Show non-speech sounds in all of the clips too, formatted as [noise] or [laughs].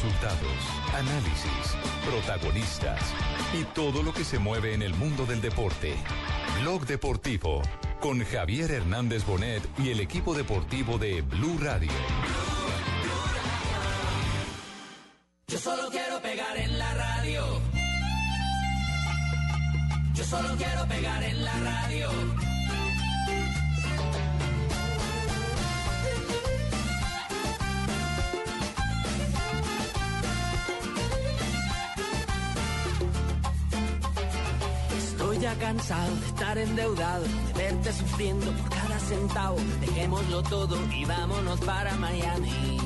Resultados, análisis, protagonistas y todo lo que se mueve en el mundo del deporte. Blog Deportivo con Javier Hernández Bonet y el equipo deportivo de Blue Radio. Yo solo quiero pegar en la radio. Yo solo quiero pegar en la radio. Cansado de estar endeudado, de verte sufriendo por cada centavo. Dejémoslo todo y vámonos para Miami.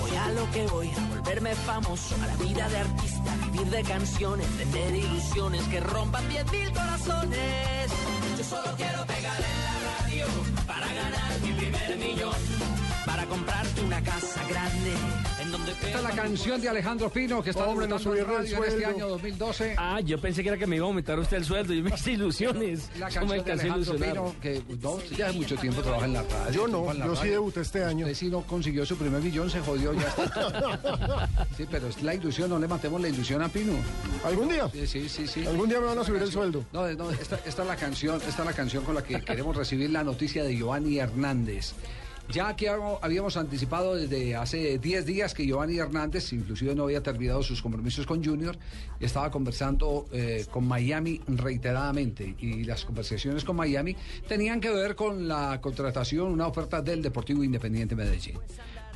Voy a lo que voy, a volverme famoso, a la vida de artista, vivir de canciones, tener ilusiones que rompan 10.000 corazones. Yo solo quiero pegar en la radio para ganar mi primer millón, para comprarte una casa grande en donde Esta es la canción de Alejandro Pino que está Hombre, no en radio en este sueldo. año 2012. Ah, yo pensé que era que me iba a aumentar usted el sueldo. Yo me hice ilusiones. La me canción de Alejandro ilusionar. Pino, que no, usted ya hace mucho tiempo trabaja en la radio. Yo no, yo sí debuté este año. Usted sí no consiguió su primer millón, se jodió ya. está. [laughs] sí, pero es la ilusión, no le matemos la ilusión a Pino. ¿Algún día? Sí, sí, sí. sí. Algún día me van a subir el sueldo. No, no, esta, esta es la canción, esta es la canción con la que queremos recibir la noticia de Giovanni Hernández. Ya que habíamos- anticipado desde hace 10 días que Giovanni Hernández, inclusive no había terminado sus compromisos con Junior, estaba conversando eh, con Miami reiteradamente y las conversaciones con Miami tenían que ver con la contratación, una oferta del Deportivo Independiente Medellín.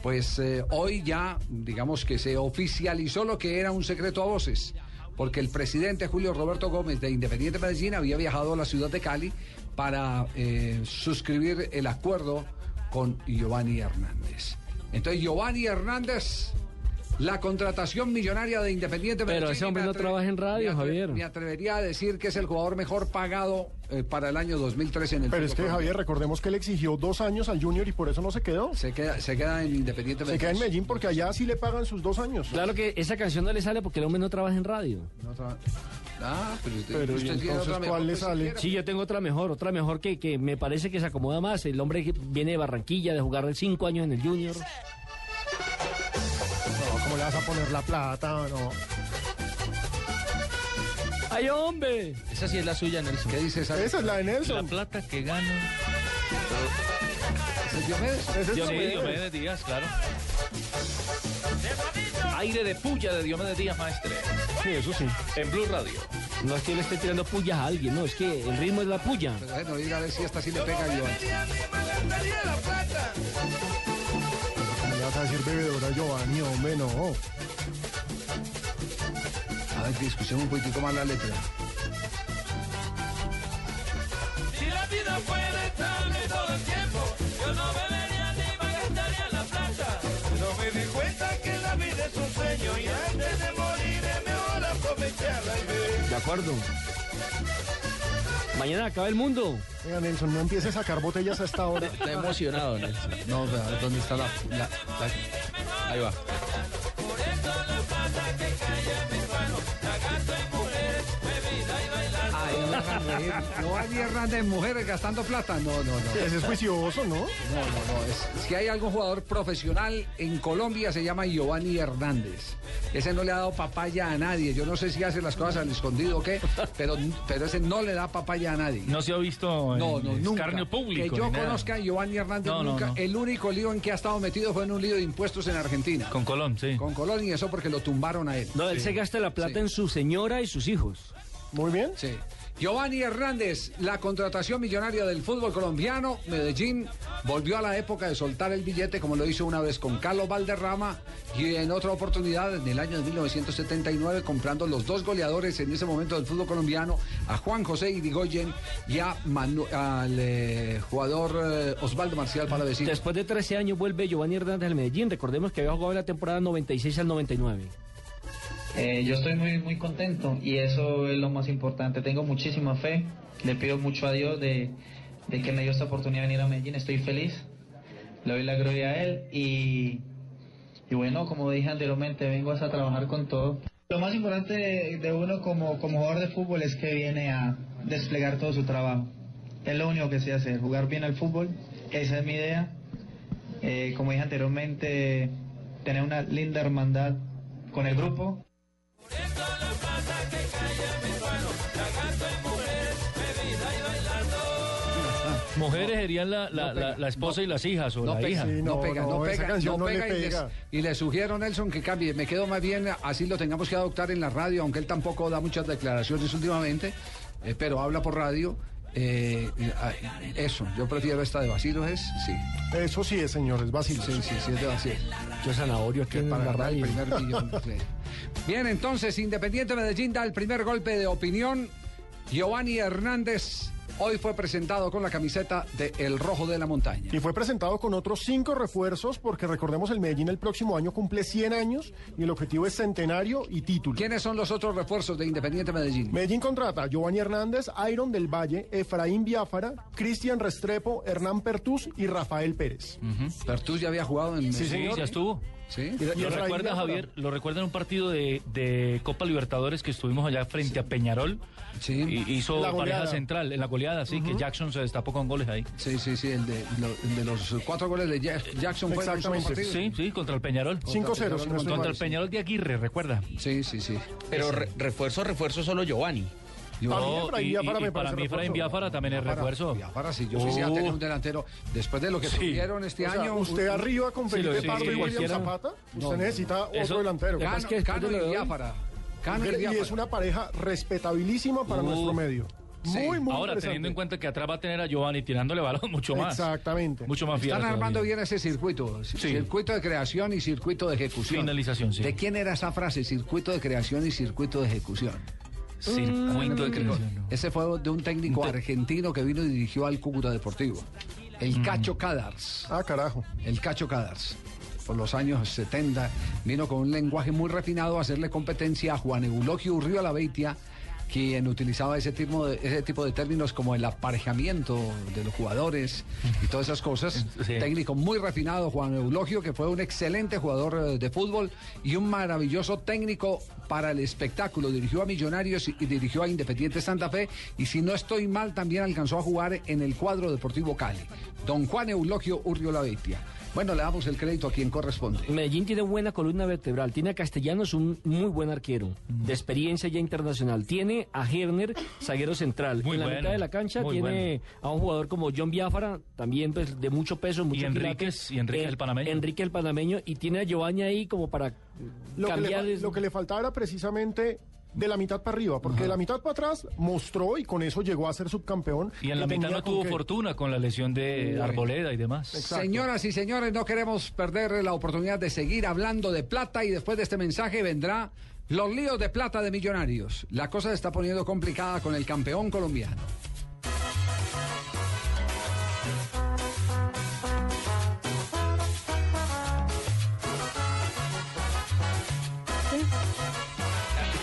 Pues eh, hoy ya, digamos que se oficializó lo que era un secreto a voces porque el presidente Julio Roberto Gómez de Independiente Medellín había viajado a la ciudad de Cali para eh, suscribir el acuerdo con Giovanni Hernández. Entonces, Giovanni Hernández, la contratación millonaria de Independiente Pero Medellín. ese hombre no trabaja en radio, me Javier. Me atrevería a decir que es el jugador mejor pagado eh, para el año 2013 en el Pero es que Javier, recordemos que él exigió dos años al Junior y por eso no se quedó. Se queda, se queda en Independiente Se queda en Medellín porque allá sí le pagan sus dos años. Claro que esa canción no le sale porque el hombre no trabaja en radio. No tra- Ah, pero usted, Pero, ¿y usted tiene entonces otra mejor cuál le sale? siquiera. Sí, yo tengo otra mejor, otra mejor que, que me parece que se acomoda más. El hombre que viene de Barranquilla, de jugar cinco años en el Junior. No, ¿cómo le vas a poner la plata? No. ¡Ay, hombre! Esa sí es la suya, Nelson. ¿Qué dice esa? Esa es la de La Nelson. plata que gano. ¿Es Diomedes? Esa es Sí, la de- Diomedes Díaz, claro. Aire de puya de Diomedes Díaz, maestre. Sí, eso sí. En Blue Radio. No es que le esté tirando pullas a alguien, no, es que el ritmo es la puya. Pero bueno, diga a ver si esta sí le pega a. ¿Cómo le vas a decir bebedora Giovanni? Hombre, no. A ver, que discusión un poquitico más la letra. Si la vida fuera estable todo el tiempo, yo no bebería ni me gastaría la plata. Pero me di cuenta que la vida es un sueño y antes de morir es mejor aprovecharla y ver. De acuerdo. Mañana acaba el mundo. Venga, Nelson, no empiece a sacar botellas a esta hora. Está emocionado, Nelson. No, pero a ver, ¿dónde está la, la- la- Ahí va. No reír. Giovanni Hernández, mujeres gastando plata. No, no, no. Ese es juicioso, ¿no? No, no, no. Es, si hay algún jugador profesional en Colombia, se llama Giovanni Hernández. Ese no le ha dado papaya a nadie. Yo no sé si hace las cosas al escondido o qué, pero, pero ese no le da papaya a nadie. No se ha visto No, en no, nunca. escarnio público. Que yo conozca a Giovanni Hernández No, no, nunca. no. El único lío en que ha estado metido fue en un lío de impuestos en Argentina. Con Colón, sí. Con Colón y eso porque lo tumbaron a él. No, él se gasta la plata Sí. en su señora y sus hijos. Muy bien. Sí. Giovanni Hernández, la contratación millonaria del fútbol colombiano, Medellín volvió a la época de soltar el billete como lo hizo una vez con Carlos Valderrama y en otra oportunidad en el año de 1979 comprando los dos goleadores en ese momento del fútbol colombiano, a Juan José Irigoyen y a al eh, jugador eh, Osvaldo Marcial para decir. Después de 13 años vuelve Giovanni Hernández al Medellín. Recordemos que había jugado la temporada 96 al 99. Eh, yo estoy muy muy contento y eso es lo más importante. Tengo muchísima fe. Le pido mucho a Dios de, de que me dio esta oportunidad de venir a Medellín. Estoy feliz. Le doy la gloria a él y, y bueno, como dije anteriormente, vengo a trabajar con todo. Lo más importante de, uno como, como jugador de fútbol es que viene a desplegar todo su trabajo. Es lo único que sé hacer, jugar bien al fútbol. Esa es mi idea. Eh, como dije anteriormente, tener una linda hermandad con el grupo. Mujeres serían la, la, la, la esposa y las hijas o No la pega, hija. Sí, no, no, pega, no, no, pega, no no le pega y, les- pega. y le sugiero Nelson que cambie. Me quedo más bien, así lo tengamos que adoptar en la radio, aunque él tampoco da muchas declaraciones últimamente, eh, pero habla por radio. Eh, eh, ah, eso, yo prefiero esta de Basilo, ¿es? Sí, Eso sí es, señores, Basilio. sí, sí, sí, es de Basilo. Yo zanahorio aquí Que en para la ganar el radio. primer millón. [laughs] sí. Bien, entonces, Independiente Medellín da el primer golpe de opinión. Giovanni Hernández hoy fue presentado con la camiseta de El Rojo de la Montaña. Y fue presentado con otros cinco refuerzos porque recordemos el Medellín el próximo año cumple 100 años y el objetivo es centenario y título. ¿Quiénes son los otros refuerzos de Independiente Medellín? Medellín contrata a Giovanni Hernández, Iron del Valle, Efraín Biafara, Cristian Restrepo, Hernán Pertús y Rafael Pérez. Pertus ya había jugado en Sí, Medellín. ya estuvo. ¿Lo recuerda. Javier? ¿Lo recuerda en un partido de, de Copa Libertadores que estuvimos allá frente a Peñarol? Sí. Y hizo pareja central en la goleada, sí, que Jackson se destapó con goles ahí. Sí, sí, sí, el de, lo- el de los cuatro goles de Ja- Jackson fue Exactamente. Sí, sí, contra el Peñarol. 5-0, si no estoy Contra mal. el Peñarol de Aguirre, recuerda. Sí, sí, sí. Pero re- refuerzo, refuerzo solo Giovanni. Yo- No, Efraín y, Biafara y- me y para mí Efraín. Biafara también es refuerzo. Biafara, sí, yo quisiera Uh. tener un delantero. Después de lo que Sí. tuvieron este O sea, año. usted un- arriba con Sí, Felipe sí, Pardo sí, y William Zapata, usted No, necesita Eso- otro delantero. Cano, es que Cano y Biafara. Cano y Y Biafara. es una pareja respetabilísima para Uh. nuestro medio. Sí. Muy, muy Ahora, teniendo en cuenta que atrás va a tener a Giovanni tirándole balón mucho más. Exactamente. Mucho más fiel. Están armando bien ese circuito. Circuito de creación y circuito de ejecución. Finalización, sí. ¿De quién era esa frase? Circuito de creación y circuito de ejecución. Circuito de creación. Ese fue de un técnico argentino que vino y dirigió al Cúcuta Deportivo. El Cacho Cadars. Ah, carajo. El Cacho Cadars. Por los años 70 vino con un lenguaje muy refinado a hacerle competencia a Juan Eulogio Urrio Beitia, quien utilizaba ese tipo, de, ese tipo de términos como el aparejamiento de los jugadores y todas esas cosas. [laughs] Sí. Técnico muy refinado, Juan Eulogio, que fue un excelente jugador eh, de fútbol y un maravilloso técnico para el espectáculo. Dirigió a Millonarios y, y dirigió a Independiente Santa Fe y si no estoy mal también alcanzó a jugar en el cuadro deportivo Cali. Don Juan Eulogio Urrio Beitia. Bueno, le damos el crédito a quien corresponde. Medellín tiene buena columna vertebral. Tiene a Castellanos, un muy buen arquero, de experiencia ya internacional. Tiene a Herner, zaguero central. Muy en la bueno, mitad de la cancha tiene a un jugador como John Biafara, también pues, de mucho peso, mucho Enríquez, y Enrique Eh, el panameño. Enrique el panameño. Y tiene a Giovanni ahí como para Lo que, le, cambiar... lo que le faltaba era precisamente de la mitad para arriba, porque de la mitad para atrás mostró y con eso llegó a ser subcampeón. Y en la mitad no tuvo fortuna con la lesión de Arboleda y demás. Exacto. Señoras y señores, no queremos perder la oportunidad de seguir hablando de plata y después de este mensaje vendrá los líos de plata de millonarios. La cosa se está poniendo complicada con el campeón colombiano.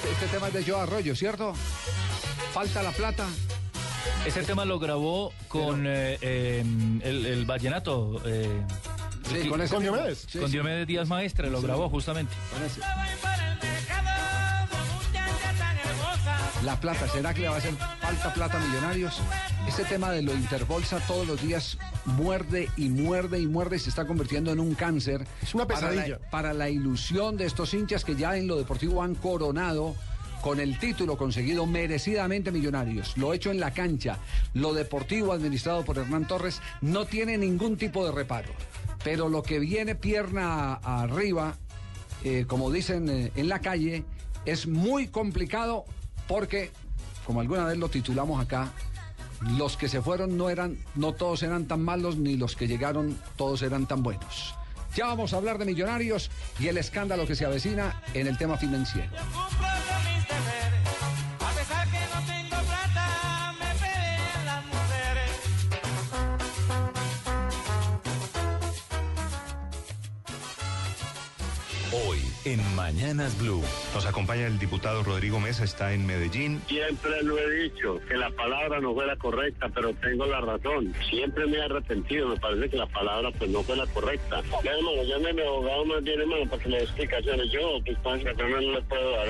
Este, este tema es de Joe Arroyo, ¿cierto? Falta la plata. Ese tema lo grabó con eh, eh, el, el vallenato. eh, Sí, con ese Con. Diomedes. Sí, con sí, Diomedes Díaz Maestre, lo grabó justamente. con ese. La plata, ¿será que le va a hacer plata Millonarios? Este tema de lo Interbolsa todos los días muerde y muerde y muerde y se está convirtiendo en un cáncer. Es una para la- pesadilla. Para la, ilusión de estos hinchas que ya en lo deportivo han coronado con el título conseguido merecidamente Millonarios. Lo hecho en la cancha, lo deportivo administrado por Hernán Torres, no tiene ningún tipo de reparo. Pero lo que viene pierna arriba, eh, como dicen eh, en la calle, es muy complicado porque, como alguna vez lo titulamos acá, los que se fueron no eran, no todos eran tan malos, ni los que llegaron todos eran tan buenos. Ya vamos a hablar de millonarios y el escándalo que se avecina en el tema financiero. En Mañanas Blue. Nos acompaña el diputado Rodrigo Mesa, está en Medellín. Siempre lo he dicho, que la palabra no fue la correcta, pero tengo la razón. Siempre me he arrepentido, me parece que la palabra pues no fue la correcta. Ya, hermano, llame a mi abogado más bien, hermano, para que me dé explicaciones. Yo, pues, pan, no le puedo dar.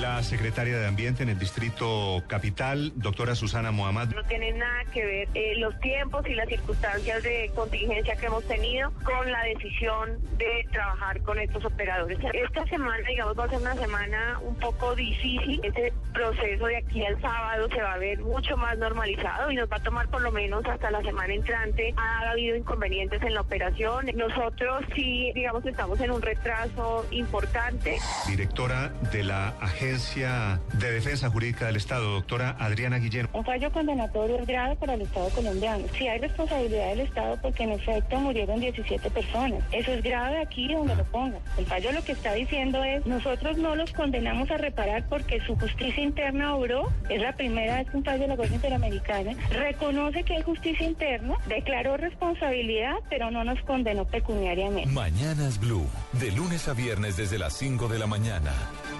La secretaria de Ambiente en el Distrito Capital, doctora Susana Mohamed. No tiene nada que ver eh, los tiempos y las circunstancias de contingencia que hemos tenido con la decisión de trabajar con estos operadores. Esta semana, digamos, va a ser una semana un poco difícil. Este proceso de aquí al sábado se va a ver mucho más normalizado y nos va a tomar por lo menos hasta la semana entrante. Ha habido inconvenientes en la operación. Nosotros sí, digamos, estamos en un retraso importante. Directora de la Agencia de Defensa Jurídica del Estado, doctora Adriana Guillén. Un fallo condenatorio es grave para el Estado colombiano. Sí hay responsabilidad del Estado porque en efecto murieron 17 personas. Eso es grave aquí donde lo ponga. El fallo lo que está diciendo es nosotros no los condenamos a reparar porque su justicia interna obró. Es la primera vez que un fallo de la Corte Interamericana reconoce que hay justicia interna, declaró responsabilidad, pero no nos condenó pecuniariamente. Mañanas Blue, de lunes a viernes desde las 5 de la mañana.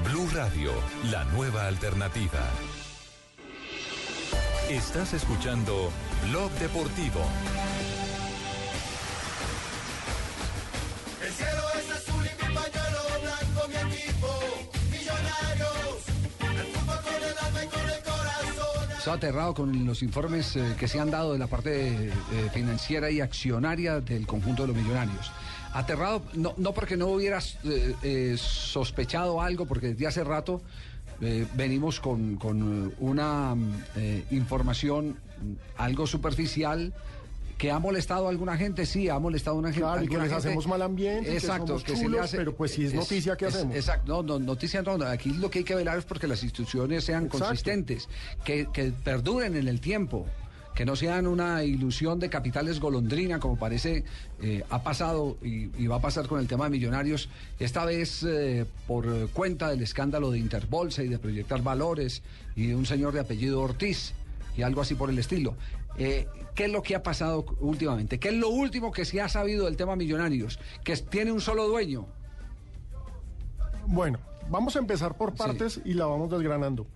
Blue Radio, la nueva alternativa. Estás escuchando Blog Deportivo. El cielo es azul Estoy aterrado con los informes eh, que se han dado de la parte eh, financiera y accionaria del conjunto de los millonarios. Aterrado, no, no porque no hubieras eh, eh, sospechado algo, porque desde hace rato eh, venimos con, con una eh, información mm, algo superficial que ha molestado a alguna gente, sí, ha molestado a una gente. Claro, y que les gente. hacemos mal ambiente, que Exacto, somos que se le chulos, hace- pero pues si es noticia, ¿qué hacemos? Exacto, no, no, noticia no, aquí lo que hay que velar es porque las instituciones sean Exacto. consistentes, que, que perduren en el tiempo. Que no sean una ilusión de capitales golondrina, como parece eh, ha pasado y, y va a pasar con el tema de millonarios, esta vez eh, por cuenta del escándalo de Interbolsa y de proyectar valores y de un señor de apellido Ortiz y algo así por el estilo. Eh, ¿Qué es lo que ha pasado últimamente? ¿Qué es lo último que se ha sabido del tema millonarios? Que tiene un solo dueño. Bueno, vamos a empezar por partes y la vamos desgranando.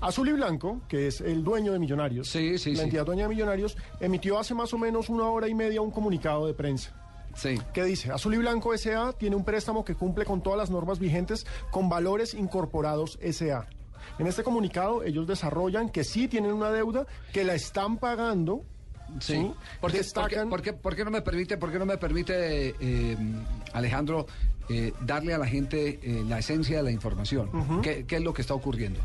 Azul y Blanco, que es el dueño de Millonarios, la sí. entidad dueña de Millonarios, emitió hace más o menos una hora y media un comunicado de prensa. Sí. Que dice, Azul y Blanco SA tiene un préstamo que cumple con todas las normas vigentes con valores incorporados SA. En este comunicado ellos desarrollan que sí tienen una deuda, que la están pagando. Sí. ¿Por qué, Destacan- por qué- por qué- por qué no me permite, por qué no me permite eh, Alejandro, eh, darle a la gente eh, la esencia de la información? Ujú. ¿Qué, qué es lo que está ocurriendo?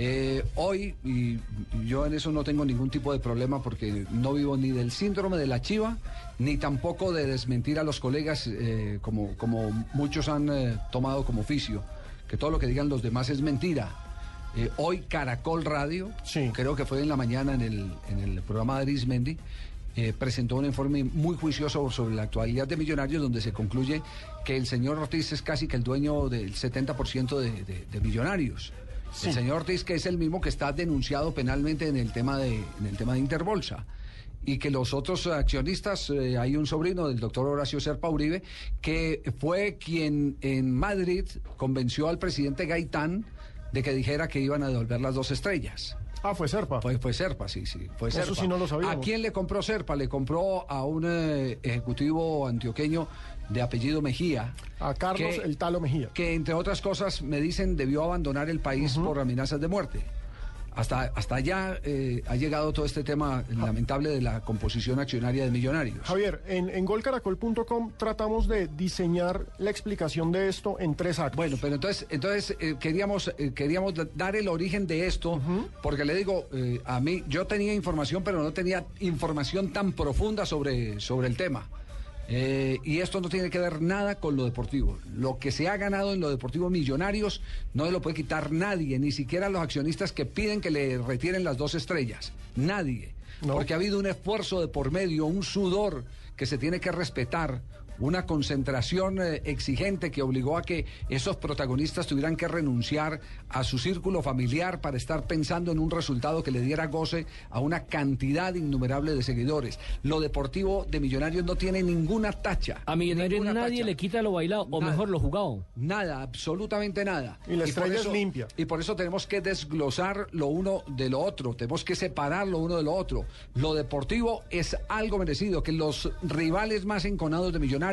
Eh, hoy, y yo en eso no tengo ningún tipo de problema porque no vivo ni del síndrome de la chiva, ni tampoco de desmentir a los colegas eh, como, como muchos han eh, tomado como oficio, que todo lo que digan los demás es mentira. Eh, hoy Caracol Radio, creo que fue en la mañana en el, en el programa de Arismendi, eh, presentó un informe muy juicioso sobre la actualidad de Millonarios, donde se concluye que el señor Ortiz es casi que el dueño del 70% de, de- de Millonarios. Sí. El señor Ortiz, que es el mismo que está denunciado penalmente en el tema de, en el tema de Interbolsa. Y que los otros accionistas, eh, hay un sobrino del doctor Horacio Serpa Uribe, que fue quien en Madrid convenció al presidente Gaitán de que dijera que iban a devolver las dos estrellas. Ah, fue Serpa. Fue, fue Serpa, sí, sí. Fue Eso Serpa. sí no lo sabíamos. ¿A quién le compró Serpa? Le compró a un eh, ejecutivo antioqueño de apellido Mejía. A Carlos que- El Talo Mejía. Que entre otras cosas me dicen debió abandonar el país por amenazas de muerte. Hasta, hasta allá eh, ha llegado todo este tema lamentable de la composición accionaria de Millonarios. Javier, en, en golcaracol.com tratamos de diseñar la explicación de esto en tres actos. Bueno, pero entonces, entonces eh, queríamos, eh, queríamos da- dar el origen de esto, porque le digo, eh, a mí, yo tenía información, pero no tenía información tan profunda sobre, sobre el tema. Eh, y esto no tiene que ver nada con lo deportivo. Lo que se ha ganado en lo deportivo Millonarios no se lo puede quitar nadie, ni siquiera los accionistas que piden que le retiren las dos estrellas. Nadie. Porque ha habido un esfuerzo de por medio, un sudor que se tiene que respetar, una concentración eh, exigente que obligó a que esos protagonistas tuvieran que renunciar a su círculo familiar para estar pensando en un resultado que le diera goce a una cantidad innumerable de seguidores. Lo deportivo de Millonarios no tiene ninguna tacha. A Millonarios nadie tacha. le quita lo bailado, o Nada. mejor lo jugado. Nada, absolutamente nada. Y la estrella es eso- limpia. Y por eso tenemos que desglosar lo uno de lo otro, tenemos que separar lo uno de lo otro. Lo deportivo es algo merecido, que los rivales más enconados de Millonarios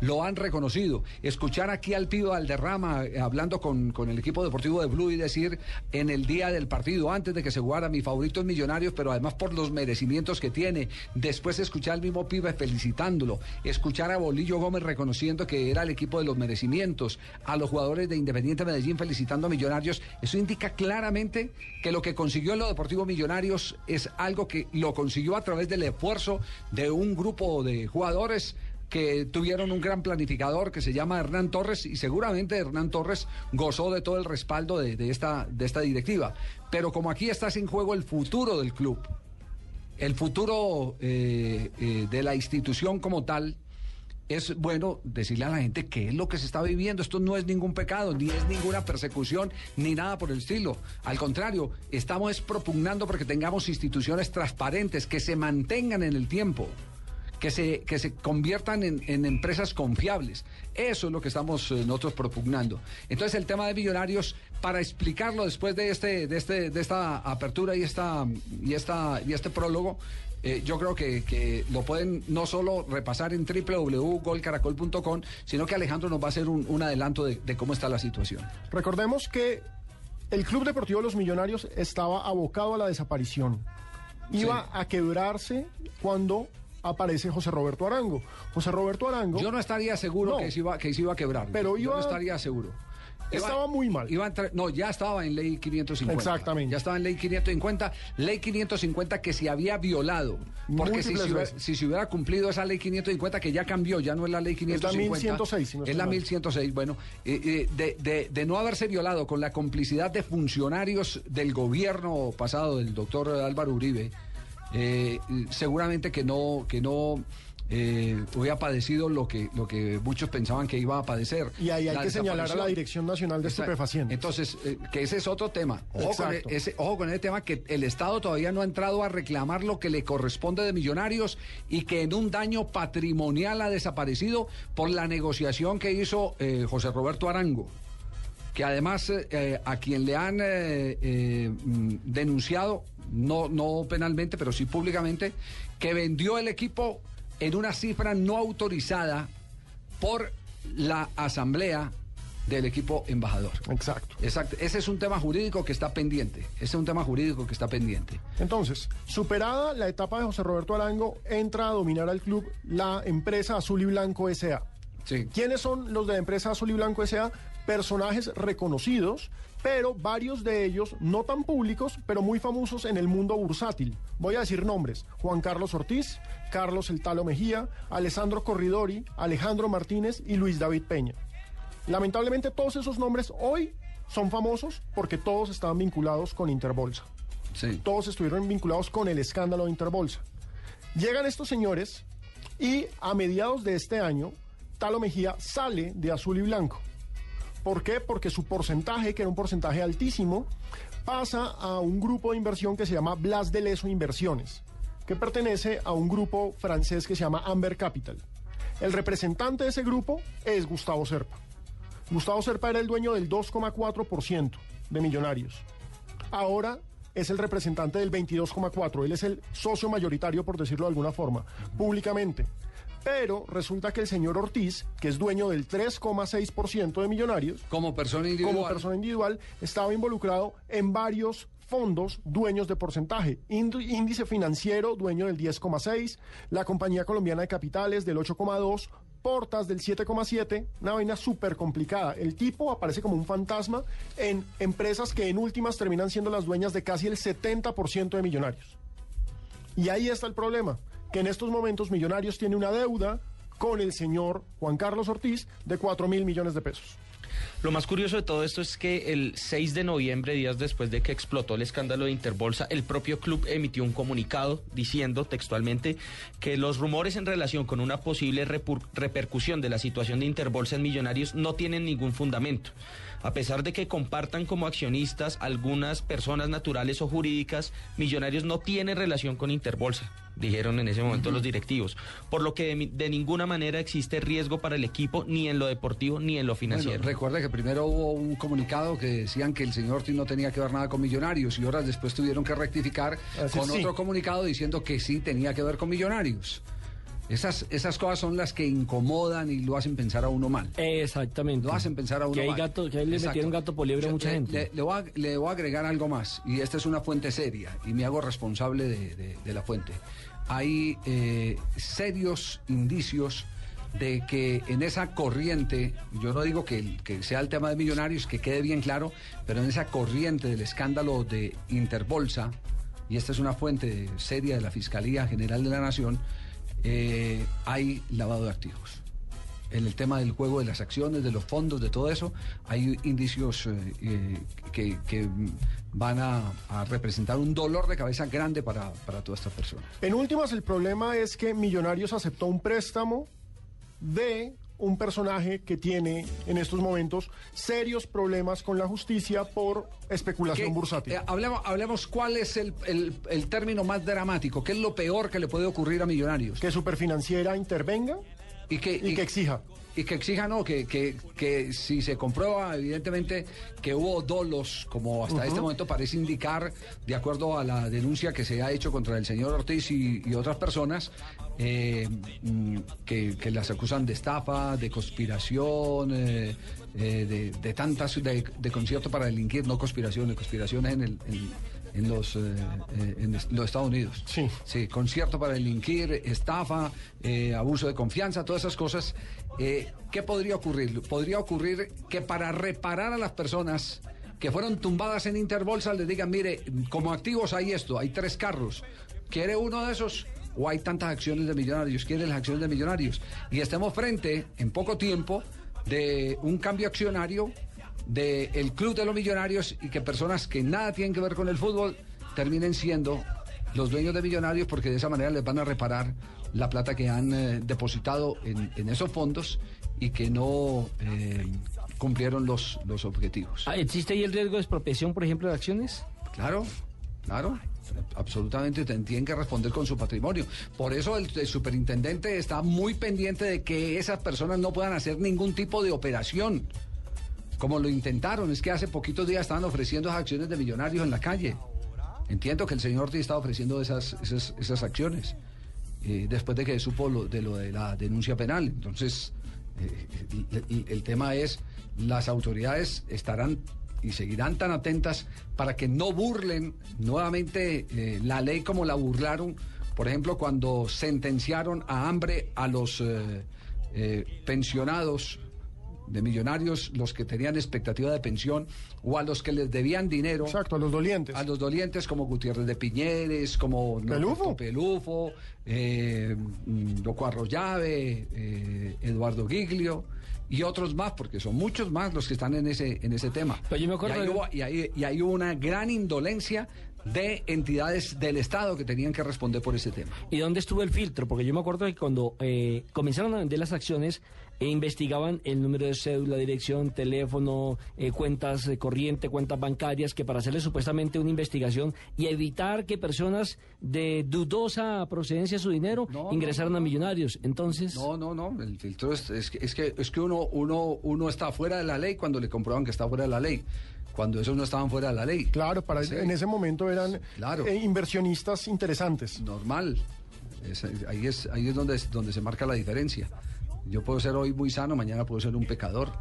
Lo han reconocido. Escuchar aquí al Pío Alderrama eh, hablando con, con el equipo deportivo de Blue y decir en el día del partido, antes de que se jugara, mi favorito es Millonarios, pero además por los merecimientos que tiene. Después escuchar al mismo Pibe felicitándolo. Escuchar a Bolillo Gómez reconociendo que era el equipo de los merecimientos. A los jugadores de Independiente Medellín felicitando a Millonarios. Eso indica claramente que lo que consiguió en lo deportivo Millonarios es algo que lo consiguió a través del esfuerzo de un grupo de jugadores que tuvieron un gran planificador que se llama Hernán Torres y seguramente Hernán Torres gozó de todo el respaldo de, esta, de esta directiva. Pero como aquí está sin juego el futuro del club, el futuro eh, eh, de la institución como tal, es bueno decirle a la gente qué es lo que se está viviendo. Esto no es ningún pecado, ni es ninguna persecución, ni nada por el estilo. Al contrario, estamos es propugnando porque tengamos instituciones transparentes, que se mantengan en el tiempo. Que se, que se conviertan en, en empresas confiables. Eso es lo que estamos eh, nosotros propugnando. Entonces el tema de millonarios, para explicarlo después de este, de este, de esta apertura y esta, y esta, y este prólogo, eh, yo creo que, que lo pueden no solo repasar en www.golcaracol.com, sino que Alejandro nos va a hacer un, un adelanto de, de cómo está la situación. Recordemos que el Club Deportivo Los Millonarios estaba abocado a la desaparición. Iba a quebrarse cuando aparece José Roberto Arango. José Roberto Arango. Yo no estaría seguro No. que, se iba, que se iba a quebrar. Pero Yo iba- no estaría seguro. Estaba muy mal. Iba a entrar- no, ya estaba en ley 550. Exactamente. Ya estaba en ley 550. Ley 550 que se había violado. Porque si se, hubiera, si se hubiera cumplido esa ley 550, que ya cambió, ya no es la ley 550. 1106, si no es la mal. 1106. Bueno, eh, eh, de, de- de no haberse violado con la complicidad de funcionarios del gobierno pasado, del doctor Álvaro Uribe, eh, seguramente que no, que no eh, hubiera padecido lo que, lo que muchos pensaban que iba a padecer. Y ahí hay que señalar a la. Dirección Nacional de Exacto. Estupefacientes. Entonces, eh, que ese es otro tema. Ojo con, ese, ojo con ese tema que el Estado todavía no ha entrado a reclamar lo que le corresponde de millonarios y que en un daño patrimonial ha desaparecido por la negociación que hizo eh, José Roberto Arango. Que además eh, eh, a quien le han eh, eh, mm, denunciado, no, no penalmente, pero sí públicamente, que vendió el equipo en una cifra no autorizada por la asamblea del equipo embajador. Exacto. Exacto. Ese es un tema jurídico que está pendiente. Ese es un tema jurídico que está pendiente. Entonces, superada la etapa de José Roberto Arango, entra a dominar al club la empresa Azul y Blanco S.A. ¿Quiénes son los de la empresa Azul y Blanco S.A.? Personajes reconocidos, pero varios de ellos no tan públicos, pero muy famosos en el mundo bursátil. Voy a decir nombres. Juan Carlos Ortiz, Carlos El Talo Mejía, Alessandro Corridori, Alejandro Martínez y Luis David Peña. Lamentablemente todos esos nombres hoy son famosos porque todos estaban vinculados con Interbolsa. Todos estuvieron vinculados con el escándalo de Interbolsa. Llegan estos señores y a mediados de este año, Talo Mejía sale de azul y blanco. ¿Por qué? Porque su porcentaje, que era un porcentaje altísimo, pasa a un grupo de inversión que se llama Blas de Leso Inversiones, que pertenece a un grupo francés que se llama Amber Capital. El representante de ese grupo es Gustavo Serpa. Gustavo Serpa era el dueño del 2,4% de Millonarios. Ahora es el representante del 22,4%. Él es el socio mayoritario, por decirlo de alguna forma, públicamente. Pero resulta que el señor Ortiz, que es dueño del 3,6% de Millonarios, como persona individual, como persona individual, estaba involucrado en varios fondos dueños de porcentaje. Índice financiero, dueño del 10,6, la compañía colombiana de capitales del 8,2, Portas del 7,7, una vaina súper complicada. El tipo aparece como un fantasma en empresas que en últimas terminan siendo las dueñas de casi el 70% de millonarios. Y ahí está el problema, que en estos momentos Millonarios tiene una deuda con el señor Juan Carlos Ortiz de 4 mil millones de pesos. Lo más curioso de todo esto es que el 6 de noviembre, días después de que explotó el escándalo de Interbolsa, el propio club emitió un comunicado diciendo textualmente que los rumores en relación con una posible repercusión de la situación de Interbolsa en Millonarios no tienen ningún fundamento. A pesar de que compartan como accionistas algunas personas naturales o jurídicas, Millonarios no tiene relación con Interbolsa, dijeron en ese momento los directivos, por lo que de, ninguna manera existe riesgo para el equipo ni en lo deportivo ni en lo financiero. Bueno, recuerde que primero hubo un comunicado que decían que el señor Ortiz no tenía que ver nada con Millonarios y horas después tuvieron que rectificar Así con sí. otro comunicado diciendo que sí tenía que ver con Millonarios. Esas, esas cosas son las que incomodan y lo hacen pensar a uno mal. Exactamente. Lo hacen pensar a uno Que hay mal. gato- que ahí le Exacto. metieron gato por liebre a mucha le- gente. Le, le voy a, le voy a agregar algo más, y esta es una fuente seria, y me hago responsable de, de- de la fuente. Hay eh, serios indicios de que en esa corriente, yo no digo que, que sea el tema de millonarios, que quede bien claro, pero en esa corriente del escándalo de Interbolsa, y esta es una fuente seria de la Fiscalía General de la Nación, eh, hay lavado de activos. En el tema del juego de las acciones, de los fondos, de todo eso, hay indicios eh, eh, que, van a, a representar un dolor de cabeza grande para, para todas estas personas. En últimas, el problema es que Millonarios aceptó un préstamo de un personaje que tiene en estos momentos serios problemas con la justicia por especulación ¿Qué- bursátil. eh, hablemos, hablemos cuál es el, el- el término más dramático, qué es lo peor que le puede ocurrir a Millonarios. Que Superfinanciera intervenga y que, y que exija. Y que exija, no, que, que, que si se comprueba, evidentemente, que hubo dolos, como hasta este momento parece indicar, de acuerdo a la denuncia que se ha hecho contra el señor Ortiz y, y otras personas, eh, mm, que, que las acusan de estafa, de conspiración, eh, eh, de, de tantas, de, de concierto para delinquir, no conspiración, de conspiraciones en el... en- en los, eh, eh, en los Estados Unidos. Sí. Sí, concierto para delinquir, estafa, eh, abuso de confianza, todas esas cosas. Eh, ¿Qué podría ocurrir? Podría ocurrir que para reparar a las personas que fueron tumbadas en Interbolsa les digan, mire, como activos hay esto, hay tres carros. ¿Quiere uno de esos? ¿O hay tantas acciones de millonarios? ¿Quiere las acciones de millonarios? Y estemos frente, en poco tiempo, de un cambio accionario del Club de los Millonarios y que personas que nada tienen que ver con el fútbol terminen siendo los dueños de Millonarios porque de esa manera les van a reparar la plata que han eh, depositado en, en esos fondos y que no eh, cumplieron los, los objetivos. Ah, ¿Existe ahí el riesgo de expropiación, por ejemplo, de acciones? Claro, claro. Absolutamente te- tienen que responder con su patrimonio. Por eso el, el superintendente está muy pendiente de que esas personas no puedan hacer ningún tipo de operación. Como lo intentaron, es que hace poquitos días estaban ofreciendo acciones de millonarios en la calle. Entiendo que el señor Ortiz estaba ofreciendo esas, esas, acciones eh, después de que supo lo, de lo de la denuncia penal. Entonces, eh, el, tema es, las autoridades estarán y seguirán tan atentas para que no burlen nuevamente eh, la ley como la burlaron, por ejemplo, cuando sentenciaron a hambre a los pensionados de millonarios, los que tenían expectativa de pensión o a los que les debían dinero. Exacto, a los dolientes. A los dolientes como Gutiérrez de Piñeres, como Norberto Pelufo, eh, mm, Loco Arroyave, eh, Eduardo Giglio y otros más, porque son muchos más los que están en ese, en ese tema. Pero yo me acuerdo y, ahí de- hubo, y, ahí, y ahí hubo una gran indolencia de entidades del Estado que tenían que responder por ese tema. ¿Y dónde estuvo el filtro? Porque yo me acuerdo que cuando eh, comenzaron a vender las acciones, e investigaban el número de cédula, dirección, teléfono, eh, cuentas de corriente, cuentas bancarias, que para hacerle supuestamente una investigación y evitar que personas de dudosa procedencia de su dinero ingresaran a millonarios. Entonces... No, no, no, el filtro es, es, que- es que, es que uno, uno, uno está fuera de la ley cuando le comprueban que está fuera de la ley, cuando esos no estaban fuera de la ley. Claro, para Sí. en ese momento eran Claro. eh, inversionistas interesantes. Normal. Es- ahí es, ahí es donde, donde se marca la diferencia. Yo puedo ser hoy muy sano, mañana puedo ser un pecador.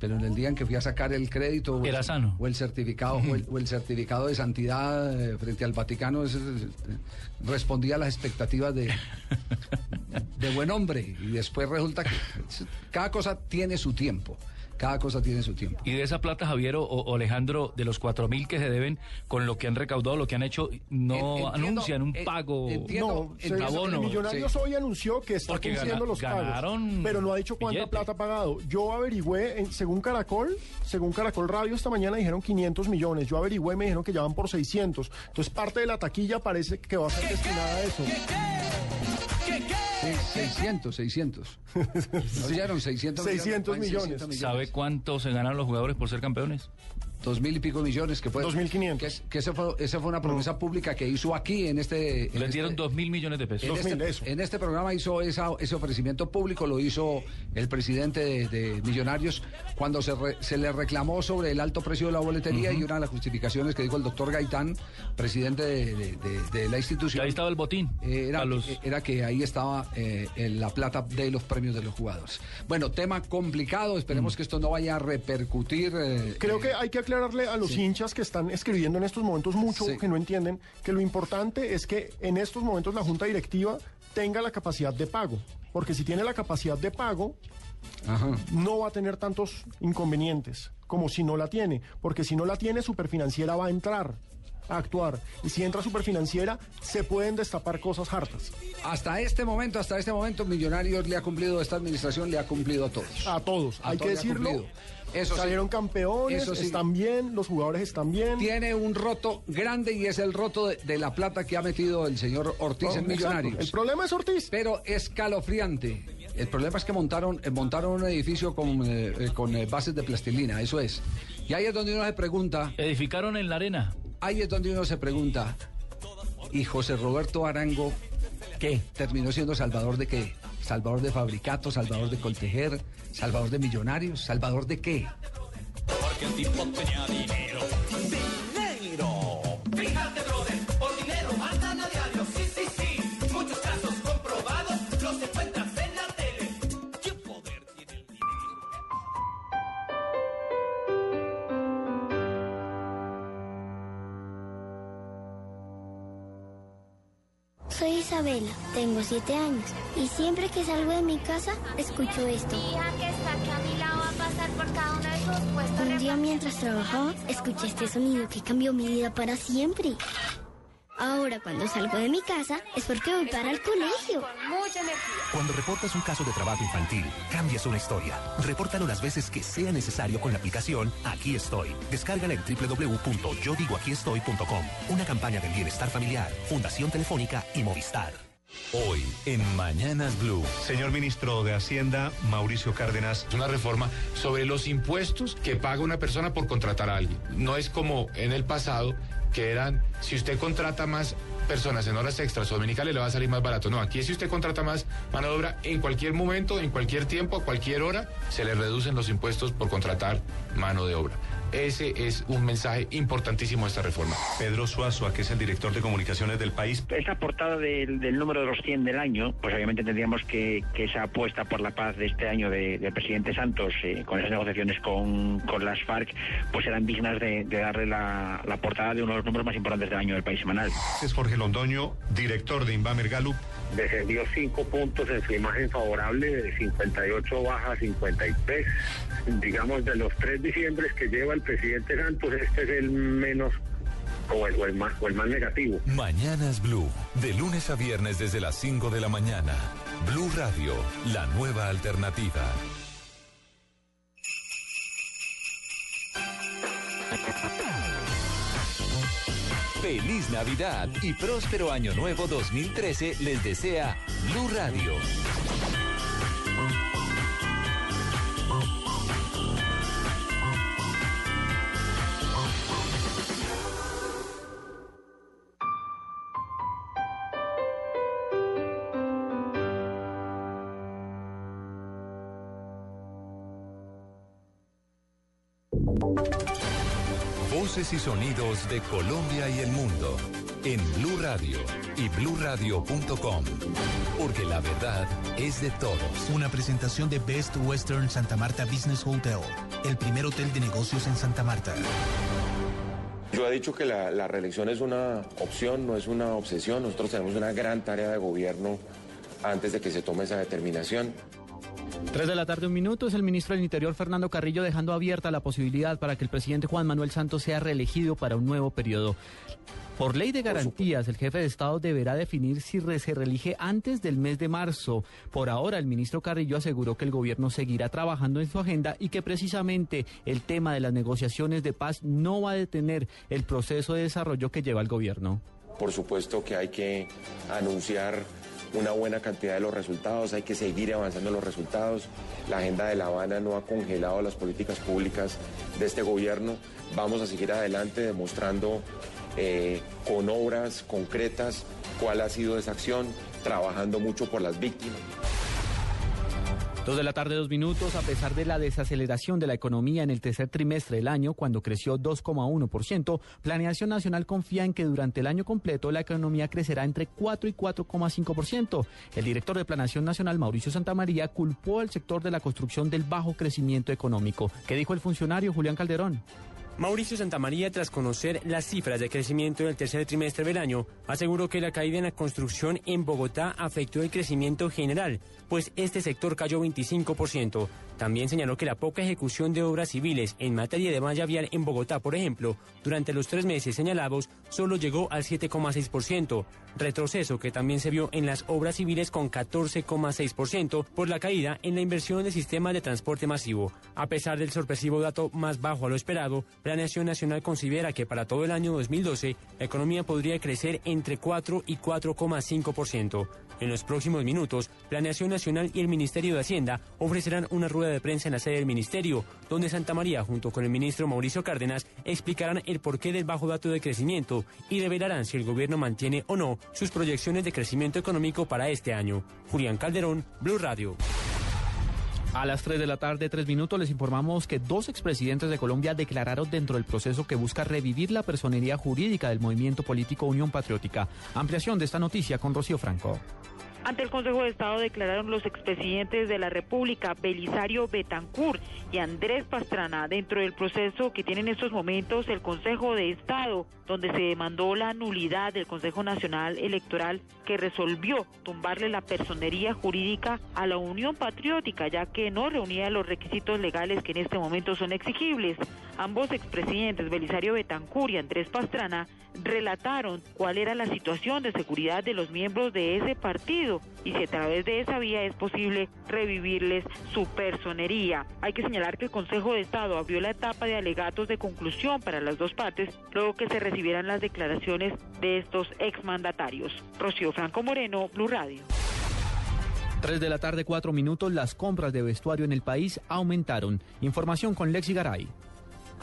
Pero en el día en que fui a sacar el crédito o Era el, sano. o el certificado o el, o el certificado de santidad eh, frente al Vaticano eh, respondía a las expectativas de, [laughs] de buen hombre y después resulta que cada cosa tiene su tiempo. Cada cosa tiene su tiempo. Y de esa plata, Javier o, o Alejandro, de los cuatro mil que se deben, con lo que han recaudado, lo que han hecho, no En- entiendo, anuncian un eh, pago, no, se- un abono. Millonarios hoy anunció que está Porque cumpliendo gana- los ganaron pagos, pero no ha dicho cuánta billete. plata ha pagado. Yo averigüé, en- según Caracol, según Caracol Radio esta mañana dijeron 500 millones. Yo averigüé, me dijeron que ya van por 600. Entonces parte de la taquilla parece que va a ser destinada a eso. Sí, 600, 600. ¿No oyeron? 600 millones. 600 Ay, 600 millones. ¿Sabe cuánto se ganan los jugadores por ser campeones? Dos mil y pico millones que fue. 2.500. Que, es- que esa fue, esa fue una promesa pública que hizo aquí en este. en Le dieron este- dos mil millones de pesos. en este, en este programa hizo esa- ese ofrecimiento público, lo hizo el presidente de, de Millonarios cuando se, re- se le reclamó sobre el alto precio de la boletería y una de las justificaciones que dijo el doctor Gaitán, presidente de, de- de- de la institución. Ahí estaba el botín. Era, los- era que ahí estaba eh, en la plata de los premios de los jugadores. Bueno, tema complicado, esperemos que esto no vaya a repercutir. eh, Creo eh, que hay que aclararle a los sí. hinchas que están escribiendo en estos momentos mucho, Sí. que no entienden, que lo importante es que en estos momentos la Junta Directiva tenga la capacidad de pago. Porque si tiene la capacidad de pago, no va a tener tantos inconvenientes como si no la tiene. Porque si no la tiene, Superfinanciera va a entrar a actuar. Y si entra Superfinanciera, se pueden destapar cosas hartas. Hasta este momento, hasta este momento, Millonarios le ha cumplido, esta administración le ha cumplido a todos. A todos, A hay todos que decirlo. Sí. Salieron campeones, Eso sí. están bien, los jugadores están bien. Tiene un roto grande y es el roto de, de la plata que ha metido el señor Ortiz Oh, en exacto. Millonarios. El problema es Ortiz. Pero escalofriante. El problema es que montaron, eh, montaron un edificio con, eh, eh, con eh, bases de plastilina, eso es. Y ahí es donde uno se pregunta. Edificaron en la arena. Ahí es donde uno se pregunta. ¿Y José Roberto Arango qué? ¿Terminó siendo salvador de qué? ¿Salvador de fabricato? ¿Salvador de Coltejer? ¿Salvador de millonarios? ¿Salvador de qué? Porque el tipo tenía dinero. Isabela, tengo siete años y siempre que salgo de mi casa escucho esto. Un día mientras trabajaba escuché este sonido que cambió mi vida para siempre. Ahora cuando salgo de mi casa es porque voy para el colegio. Con mucha energía. Cuando reportas un caso de trabajo infantil, cambias una historia. Repórtalo las veces que sea necesario con la aplicación Aquí Estoy. Descárgala en www.yodigoaquiestoy.com. Una campaña del bienestar familiar, Fundación Telefónica y Movistar. Hoy en Mañanas Blue. Señor ministro de Hacienda, Mauricio Cárdenas. Es una reforma sobre los impuestos que paga una persona por contratar a alguien. No es como en el pasado que eran, si usted contrata más personas en horas extras o dominicales le va a salir más barato. No, aquí si usted contrata más mano de obra en cualquier momento, en cualquier tiempo, a cualquier hora, se le reducen los impuestos por contratar mano de obra. Ese es un mensaje importantísimo de esta reforma. Pedro Suazo, que es el director de comunicaciones del país. Esta portada del, del número de los 100 del año, pues obviamente tendríamos que, que esa apuesta por la paz de este año de- del presidente Santos, eh, con esas negociaciones con, con las FARC, pues eran dignas de, de darle la, la portada de uno de los números más importantes del año del país semanal. Es Jorge Londoño, director de Inbamer Gallup. Descendió cinco puntos en su imagen favorable, de 58 baja a 53. Digamos, de los tres diciembres que lleva el presidente Santos, este es el menos o el, o el más, o el más negativo. Mañanas Blue. De lunes a viernes desde las 5 de la mañana. Blue Radio, la nueva alternativa. Feliz Navidad y próspero Año Nuevo 2013 les desea Blue Radio. De Colombia y el mundo en Blue Radio y bluradio.com. Porque la verdad es de todos. Una presentación de Best Western Santa Marta Business Hotel, el primer hotel de negocios en Santa Marta. Yo he dicho que la, la reelección es una opción, no es una obsesión. Nosotros tenemos una gran tarea de gobierno antes de que se tome esa determinación. Tres de la tarde, un minuto, es el ministro del Interior Fernando Carrillo dejando abierta la posibilidad para que el presidente Juan Manuel Santos sea reelegido para un nuevo periodo. Por ley de garantías, el jefe de Estado deberá definir si se reelige antes del mes de marzo. Por ahora, el ministro Carrillo aseguró que el gobierno seguirá trabajando en su agenda y que precisamente el tema de las negociaciones de paz no va a detener el proceso de desarrollo que lleva el gobierno. Por supuesto que hay que anunciar una buena cantidad de los resultados, hay que seguir avanzando en los resultados. La agenda de La Habana no ha congelado las políticas públicas de este gobierno. Vamos a seguir adelante demostrando eh, con obras concretas cuál ha sido esa acción, trabajando mucho por las víctimas. Dos de la tarde, dos minutos, a pesar de la desaceleración de la economía en el tercer trimestre del año, cuando creció 2,1%, Planeación Nacional confía en que durante el año completo la economía crecerá entre 4 y 4,5%. El director de Planeación Nacional, Mauricio Santamaría, culpó al sector de la construcción del bajo crecimiento económico. ¿Qué dijo el funcionario Julián Calderón? Mauricio Santamaría, tras conocer las cifras de crecimiento del tercer trimestre del año, aseguró que la caída en la construcción en Bogotá afectó el crecimiento general, pues este sector cayó 25%. También señaló que la poca ejecución de obras civiles en materia de malla vial en Bogotá, por ejemplo, durante los tres meses señalados, solo llegó al 7,6%, retroceso que también se vio en las obras civiles con 14,6% por la caída en la inversión de sistemas de transporte masivo. A pesar del sorpresivo dato más bajo a lo esperado, Planeación Nacional considera que para todo el año 2012 la economía podría crecer entre 4 y 4,5%. En los próximos minutos, Planeación Nacional y el Ministerio de Hacienda ofrecerán una rueda de prensa en la sede del Ministerio, donde Santa María, junto con el ministro Mauricio Cárdenas, explicarán el porqué del bajo dato de crecimiento y revelarán si el gobierno mantiene o no sus proyecciones de crecimiento económico para este año. Julián Calderón, Blue Radio. A las 3 de la tarde, 3 minutos, les informamos que dos expresidentes de Colombia declararon dentro del proceso que busca revivir la personería jurídica del movimiento político Unión Patriótica. Ampliación de esta noticia con Rocío Franco. Ante el Consejo de Estado declararon los expresidentes de la República, Belisario Betancourt y Andrés Pastrana, dentro del proceso que tiene en estos momentos el Consejo de Estado, donde se demandó la nulidad del Consejo Nacional Electoral que resolvió tumbarle la personería jurídica a la Unión Patriótica, ya que no reunía los requisitos legales que en este momento son exigibles. Ambos expresidentes, Belisario Betancourt y Andrés Pastrana, relataron cuál era la situación de seguridad de los miembros de ese partido y si a través de esa vía es posible revivirles su personería. Hay que señalar que el Consejo de Estado abrió la etapa de alegatos de conclusión para las dos partes luego que se recibieran las declaraciones de estos exmandatarios. Rocío Franco Moreno, Blue Radio. 3 de la tarde, 4 minutos, las compras de vestuario en el país aumentaron. Información con Lexi Garay.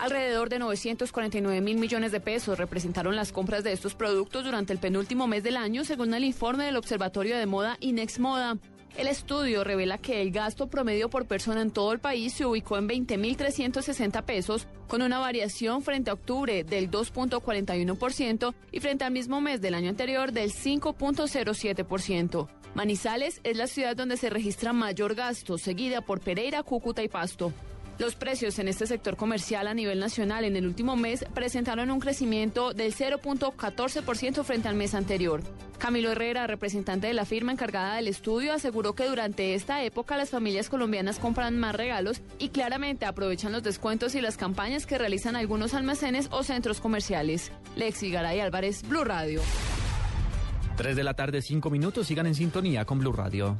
Alrededor de 949 mil millones de pesos representaron las compras de estos productos durante el penúltimo mes del año, según el informe del Observatorio de Moda Inex Moda. El estudio revela que el gasto promedio por persona en todo el país se ubicó en 20.360 pesos, con una variación frente a octubre del 2.41% y frente al mismo mes del año anterior del 5.07%. Manizales es la ciudad donde se registra mayor gasto, seguida por Pereira, Cúcuta y Pasto. Los precios en este sector comercial a nivel nacional en el último mes presentaron un crecimiento del 0.14% frente al mes anterior. Camilo Herrera, representante de la firma encargada del estudio, aseguró que durante esta época las familias colombianas compran más regalos y claramente aprovechan los descuentos y las campañas que realizan algunos almacenes o centros comerciales. Lexi Garay Álvarez, Blue Radio. 3 de la tarde, 5 minutos, sigan en sintonía con Blue Radio.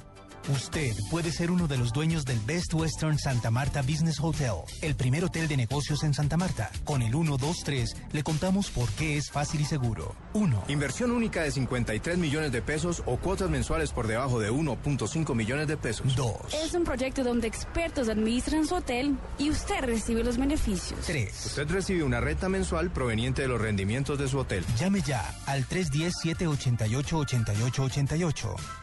Usted puede ser uno de los dueños del Best Western Santa Marta Business Hotel, el primer hotel de negocios en Santa Marta. Con el 123 le contamos por qué es fácil y seguro. 1. Inversión única de 53 millones de pesos o cuotas mensuales por debajo de 1.5 millones de pesos. 2. Es un proyecto donde expertos administran su hotel y usted recibe los beneficios. 3. Usted recibe una renta mensual proveniente de los rendimientos de su hotel. Llame ya al 310-788-8888.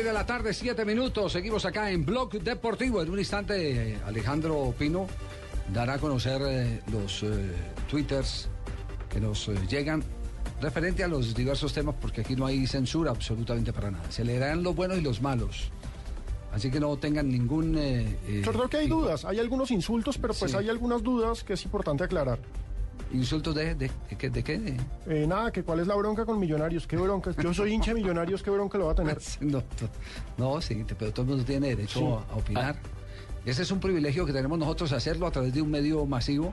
3 de la tarde, 7 minutos. Seguimos acá en Blog Deportivo. En un instante, eh, Alejandro Pino dará a conocer eh, los eh, twitters que nos eh, llegan referente a los diversos temas, porque aquí no hay censura absolutamente para nada. Se leerán los buenos y los malos. Así que no tengan ningún... eh, eh, Yo creo que hay dudas, hay algunos insultos, pero pues Sí. hay algunas dudas que es importante aclarar. ¿Insultos de, de, de qué? De qué? De- Eh, nada, que cuál es la bronca con Millonarios, qué bronca. Yo soy hincha de Millonarios, qué bronca lo va a tener. [laughs] No, no, sí, pero todo el mundo tiene derecho Sí. a, a opinar. Ese es un privilegio que tenemos nosotros hacerlo a través de un medio masivo,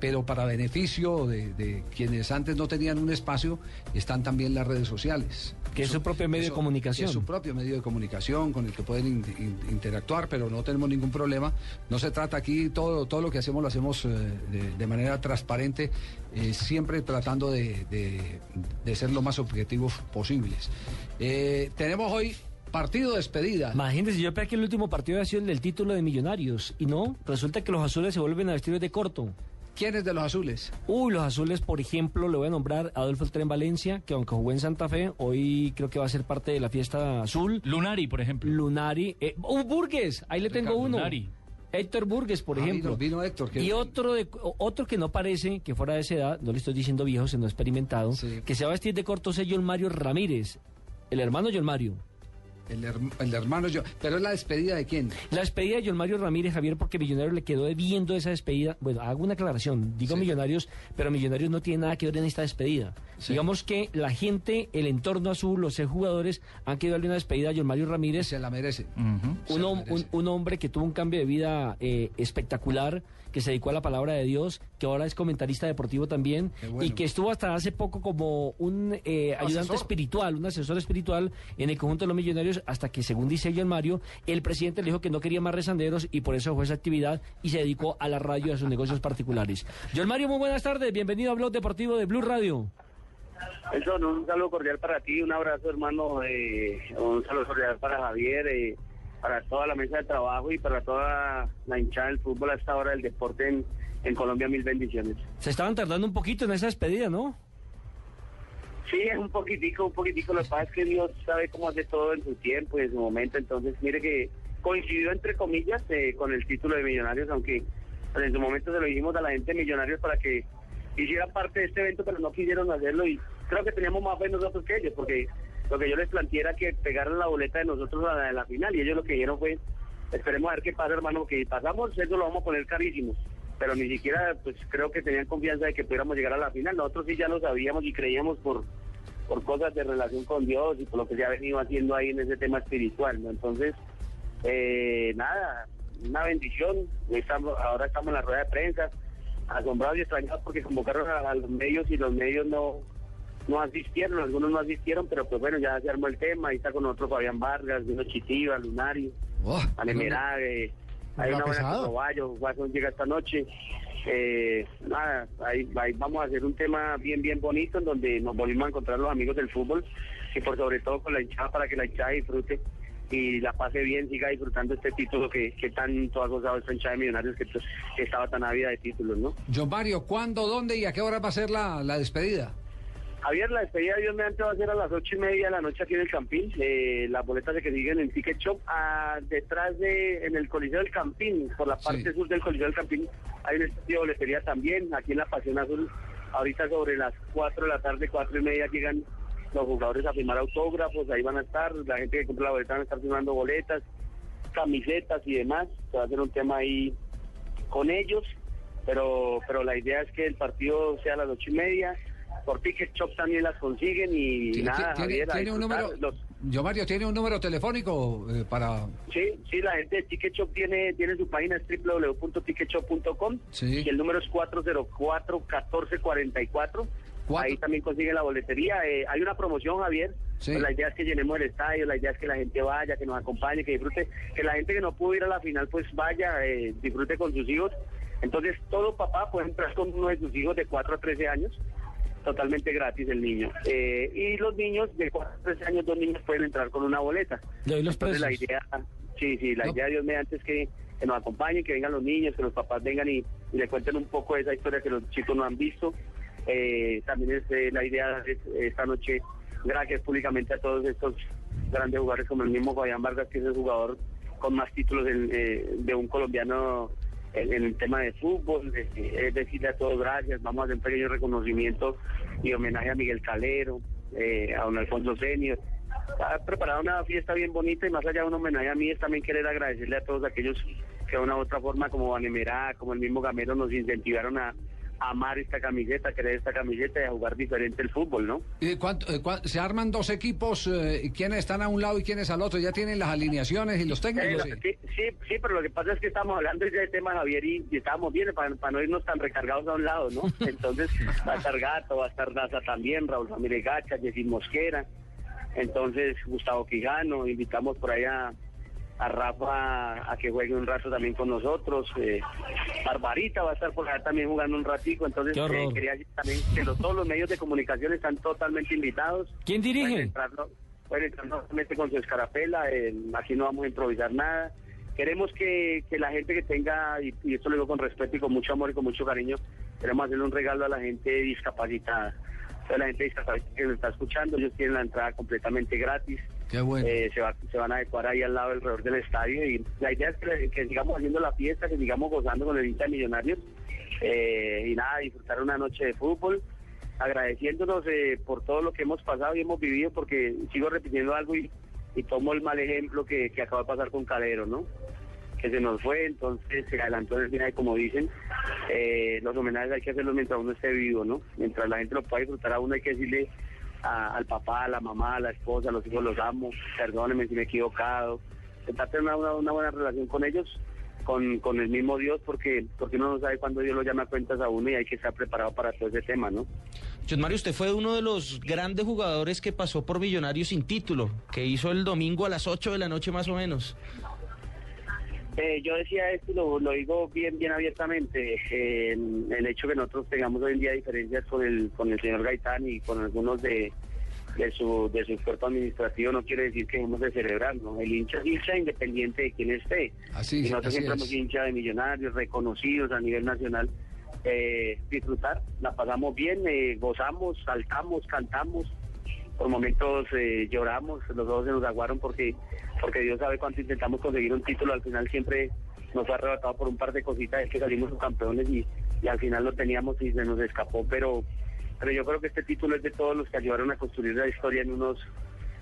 pero para beneficio de, de quienes antes no tenían un espacio, están también las redes sociales. Que es su propio medio de comunicación. Es su propio medio de comunicación con el que pueden in- in- interactuar, pero no tenemos ningún problema. No se trata aquí, todo, todo lo que hacemos lo hacemos eh, de, de manera transparente, eh, siempre tratando de, de- de ser lo más objetivos posibles. Eh, tenemos hoy partido de despedida. Imagínense, yo pensé que el último partido había sido el del título de Millonarios. Y no, resulta que los azules se vuelven a vestir de corto. ¿Quiénes de los azules? Uy, los azules, por ejemplo, le voy a nombrar a Adolfo el Tren Valencia, que aunque jugó en Santa Fe, hoy creo que va a ser parte de la fiesta azul. Lunari, por ejemplo. Lunari. Eh, ¡Uh, Burgues! Ahí le tengo uno. Lunari. Héctor Burgues, por Ah, ejemplo. vino- vino Héctor, Y otro, de, otro que no parece que fuera de esa edad, no le estoy diciendo viejo, sino experimentado, que se va a vestir de corto es John Mario Ramírez, el hermano John Mario. El, herm- el hermano yo. Pero es la despedida de quién? La despedida de John Mario Ramírez, Javier, porque Millonarios le quedó debiendo esa despedida. Bueno, hago una aclaración. Digo Millonarios, pero Millonarios no tiene nada que ver en esta despedida. Digamos que la gente, el entorno azul, los seis jugadores han querido darle una despedida a John Mario Ramírez. Se la merece. Un, hom- un- un hombre que tuvo un cambio de vida eh, espectacular, que se dedicó a la palabra de Dios, que ahora es comentarista deportivo también, bueno. y que estuvo hasta hace poco como un eh, ayudante espiritual, un asesor espiritual en el conjunto de los millonarios, hasta que, según dice John Mario, el presidente le dijo que no quería más rezanderos y por eso fue esa actividad y se dedicó a la radio y a sus negocios particulares. John Mario, muy buenas tardes, bienvenido a Blog Deportivo de Blue Radio. Nelson, un saludo cordial para ti, un abrazo hermano, eh, un saludo cordial para Javier, eh, para toda la mesa de trabajo y para toda la hinchada del fútbol a esta hora del deporte en, en Colombia, mil bendiciones. Se estaban tardando un poquito en esa despedida, ¿no? Sí, es un poquitico, un poquitico, lo que pasa es que Dios sabe cómo hace todo en su tiempo y en su momento, entonces mire que coincidió entre comillas eh, con el título de Millonarios, aunque pues, en su momento se lo dijimos a la gente de Millonarios para que hiciera parte de este evento, pero no quisieron hacerlo y creo que teníamos más fe nosotros que ellos, porque lo que yo les planteé era que pegaran la boleta de nosotros a la de la final y ellos lo que dijeron fue, esperemos a ver qué pasa hermano, porque si pasamos eso lo vamos a poner carísimo, pero ni siquiera pues creo que tenían confianza de que pudiéramos llegar a la final, nosotros sí ya lo sabíamos y creíamos por por cosas de relación con Dios y por lo que se ha venido haciendo ahí en ese tema espiritual, ¿no? Entonces, eh, nada, una bendición. Estamos, ahora estamos en la rueda de prensa, asombrados y extrañados porque convocaron a los medios y los medios no no asistieron, algunos no asistieron, pero pues bueno, ya se armó el tema, ahí está con nosotros Fabián Vargas, vino Chitiva, Lunario, Anemerague, hay Una buena Watson llega esta noche. Eh, nada, ahí, ahí vamos a hacer un tema bien, bien bonito en donde nos volvimos a encontrar los amigos del fútbol y por sobre todo con la hinchada para que la hinchada disfrute y la pase bien, siga disfrutando este título que, que tanto ha gozado esta hinchada de millonarios que, que estaba tan ávida de títulos, ¿no? John Mario, ¿cuándo, dónde y a qué hora va a ser la, la despedida? Javier, la despedida de Dios mediante va a ser a las ocho y media de la noche aquí en el Campín. Eh, las boletas se consiguen en Ticket Shop. Ah, detrás de, en el Coliseo del Campín, por la parte sur del Coliseo del Campín, hay un estudio de boletería también. Aquí en la Pasión Azul, ahorita sobre las cuatro de la tarde, cuatro y media, llegan los jugadores a firmar autógrafos. Ahí van a estar, la gente que compra la boleta van a estar firmando boletas, camisetas y demás. Se va a hacer un tema ahí con ellos. Pero, pero la idea es que el partido sea a las ocho y media. Por Ticket Shop también las consiguen y ¿Tiene, nada, tiene- Javier, tiene un número? Los- John Mario, ¿tiene un número telefónico eh, para...? Sí, sí, la gente de Ticket Shop tiene, tiene su página, es www.ticketshop.com Sí. y el número es 404-1444. Ahí también consiguen la boletería. Eh, hay una promoción, Javier. Sí. Pues la idea es que llenemos el estadio, la idea es que la gente vaya, que nos acompañe, que disfrute, que la gente que no pudo ir a la final pues vaya, eh, disfrute con sus hijos. Entonces todo papá puede entrar con uno de sus hijos de 4 a 13 años, totalmente gratis el niño. Eh, y los niños de 4 a 13 años, dos niños pueden entrar con una boleta. Le doy los Entonces la idea, sí, sí, la idea de Dios mediante es que, que nos acompañen, que vengan los niños, que los papás vengan y, y le cuenten un poco de esa historia que los chicos no han visto. Eh, también es eh, la idea es, esta noche, gracias públicamente a todos estos grandes jugadores como el mismo Fabián Vargas, que es el jugador con más títulos en, eh, de un colombiano en, en el tema de fútbol. eh, Es decirle a todos gracias, vamos a hacer un pequeño reconocimiento y homenaje a Miguel Calero, eh, a don Alfonso Senior. Ha preparado una fiesta bien bonita y más allá de un homenaje a mí es también querer agradecerle a todos aquellos que de una u otra forma como Vanemerá, como el mismo Gamero nos incentivaron a amar esta camiseta, querer esta camiseta y a jugar diferente el fútbol, ¿no? ¿Y cuánto- eh, se arman dos equipos, eh, ¿quiénes están a un lado y quiénes al otro? ¿Ya tienen las alineaciones y los técnicos? Eh, sí, sí, sí, pero lo que pasa es que estamos hablando ya de tema Javier y, y estábamos bien para, para no irnos tan recargados a un lado, ¿no? [laughs] Entonces va a estar Gato, va a estar Daza también, Raúl Ramírez Gacha, Jessy Mosquera, entonces Gustavo Quijano, invitamos por allá a Rafa a que juegue un rato también con nosotros, eh, Barbarita va a estar por allá también jugando un ratico, entonces eh, quería decir también que los- todos los medios de comunicación están totalmente invitados. ¿Quién dirige? Pueden entrar, no- pueden entrar nuevamente con su escarapela, eh, aquí no vamos a improvisar nada. Queremos que, que la gente que tenga, y, y esto lo digo con respeto y con mucho amor y con mucho cariño, queremos hacerle un regalo a la gente discapacitada. Sea, la gente discapacitada que nos está escuchando, ellos tienen la entrada completamente gratis. Qué bueno. Eh, se, va- se van a adecuar ahí al lado alrededor del estadio y la idea es que, que sigamos haciendo la fiesta, que sigamos gozando con el de Millonarios eh, y nada, disfrutar una noche de fútbol, agradeciéndonos eh, por todo lo que hemos pasado y hemos vivido, porque sigo repitiendo algo y, y tomo el mal ejemplo que, que acaba de pasar con Calero, ¿no? Que se nos fue, entonces se adelantó el final, como dicen, eh, los homenajes hay que hacerlos mientras uno esté vivo, ¿no? Mientras la gente lo pueda disfrutar a uno hay que decirle a- al papá, a la mamá, a la esposa, a los hijos los amo, perdónenme si me he equivocado, intentar tener una, buena relación con ellos, con, con el mismo Dios, porque porque uno no sabe cuándo Dios lo llama a cuentas a uno y hay que estar preparado para todo ese tema, ¿no? John Mario, usted fue uno de los grandes jugadores que pasó por Millonarios sin título, que hizo el domingo a las 8 de la noche más o menos. Eh, yo decía esto y lo, lo digo bien bien abiertamente. eh, el hecho que nosotros tengamos hoy en día diferencias con el con el señor Gaitán y con algunos de, de su de su cuerpo administrativo no quiere decir que dejemos de celebrar, ¿no? El hincha es hincha independiente de quién esté. Así, y nosotros así siempre es. somos hincha de millonarios, reconocidos a nivel nacional. Eh, disfrutar, la pasamos bien, eh, gozamos, saltamos, cantamos, por momentos eh, lloramos, los ojos se nos aguaron porque porque Dios sabe cuánto intentamos conseguir un título, al final siempre nos fue arrebatado por un par de cositas, es que salimos campeones y, y al final lo teníamos y se nos escapó, pero pero yo creo que este título es de todos los que ayudaron a construir la historia en unos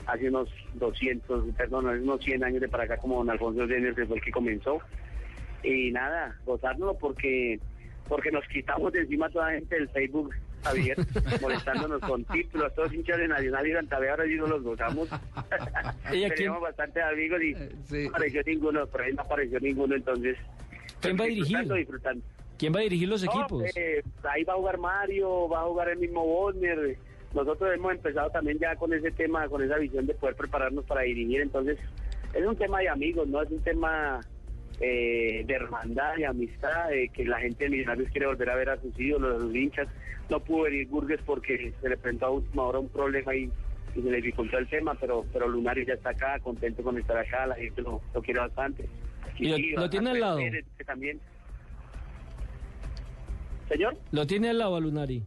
hace unos 200, perdón, hace unos 100 años de para acá como don Alfonso Jenner, que fue el que comenzó. Y nada, gozárnoslo porque porque nos quitamos de encima toda la gente del Facebook, Javier, molestándonos con títulos, todos hinchas de Nacional y Gantabé, ahora sí nos los gozamos. [laughs] ¿Y a quién- Teníamos bastantes amigos y no apareció ninguno, por ahí no apareció ninguno, entonces... ¿Quién va a dirigir? disfrutando, disfrutando. ¿Quién va a dirigir los No, equipos? eh, ahí va a jugar Mario, va a jugar el mismo Bonner. Nosotros hemos empezado también ya con ese tema, con esa visión de poder prepararnos para dirigir. Entonces, es un tema de amigos, no es un tema eh, de hermandad, de amistad, de que la gente de Millonarios quiere volver a ver a sus ídolos, a sus hinchas. No pudo venir Burgues porque se le presentó a última hora un problema y, y se le dificultó el tema, pero pero Lunario ya está acá, contento con estar acá, la gente lo, lo quiere bastante. ¿Y lo- sí, lo tiene al lado? Pérez, que también. Señor. Lo tiene al lado a Lunari.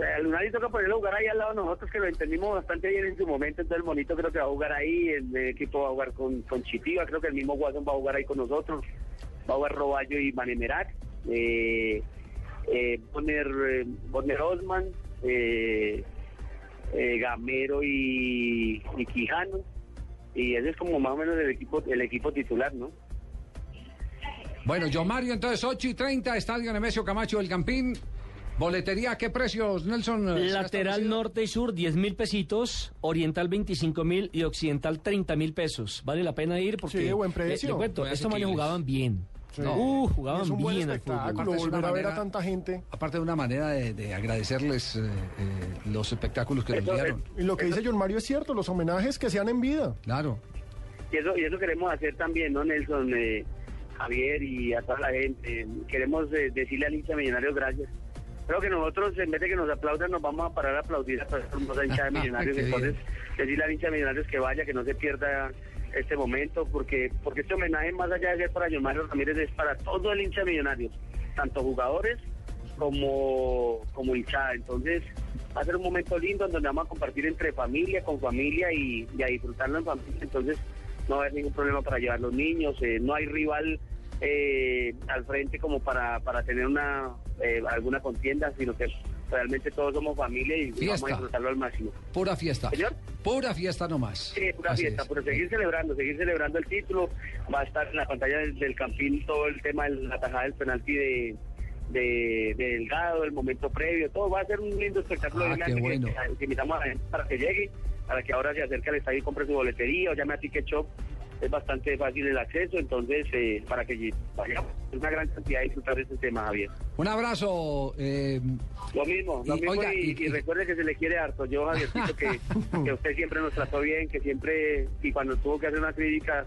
Eh, Lunari toca ponerlo a jugar ahí al lado de nosotros, que lo entendimos bastante bien en su momento. Entonces, el bonito creo que va a jugar ahí. El, equipo va a jugar con, con Chitiva. Creo que el mismo Guasón va a jugar ahí con nosotros. Va a jugar Roballo y Manemerac. Eh, eh, Bonner, eh, Bonner Osman. Eh, eh, Gamero y, y Quijano. Y ese es como más o menos el equipo, el equipo titular, ¿no? Bueno, yo Mario, entonces 8 y 30, Estadio Nemesio Camacho del Campín. Boletería, ¿qué precios, Nelson? eh, se Lateral norte y sur, 10 mil pesitos. Oriental, 25 mil. Y occidental, 30 mil pesos. Vale la pena ir porque. Sí, buen precio. Le, cuento, Muy estos manes jugaban bien. Sí. Uh, Y jugaban es un buen bien fútbol. espectáculo, volver a ver a tanta gente. Aparte de una manera de, de agradecerles eh, eh, los espectáculos que nos dieron. Y lo que dice John Mario es cierto, los homenajes que sean en vida. Claro. Y eso, y eso queremos hacer también, ¿no, Nelson? Eh, Javier y a toda la gente. Queremos eh, decirle al hincha millonario gracias. Creo que nosotros, en vez de que nos aplaudan, nos vamos a parar a aplaudir a toda esa hermosa hincha de [laughs] millonarios. Qué bien. Entonces, decirle al hincha de millonarios que vaya, que no se pierda este momento, porque porque este homenaje, más allá de ser para John Mario Ramírez, es para todo el hincha de millonarios, tanto jugadores como, como hinchada. Entonces va a ser un momento lindo en donde vamos a compartir entre familia, con familia y, y a disfrutarlo en familia. Entonces no va a haber ningún problema para llevar los niños, eh, no hay rival eh, al frente como para, para tener una eh, alguna contienda, sino que realmente todos somos familia y Fiesta. vamos a disfrutarlo al máximo. Pura fiesta. ¿Señor? Pura fiesta nomás. Sí, pura Así fiesta, es. pero seguir celebrando, seguir celebrando el título. Va a estar en la pantalla del, del Campín todo el tema de la tajada del penalti de, de, de Delgado, el momento previo, todo. Va a ser un lindo espectáculo. Ah, qué que- bueno. que, que invitamos a la gente para que llegue, para que ahora se acerque al estadio y compre su boletería o llame a Ticket Shop. Es bastante fácil el acceso, entonces eh, para que vayamos. Es una gran cantidad de disfrutar de este tema, Javier. Un abrazo. eh, Lo mismo, lo Y, mismo oiga, y, y- y recuerde que se le quiere harto. Yo, Javiercito, [laughs] que, que usted siempre nos trató bien, que siempre, y cuando tuvo que hacer una crítica,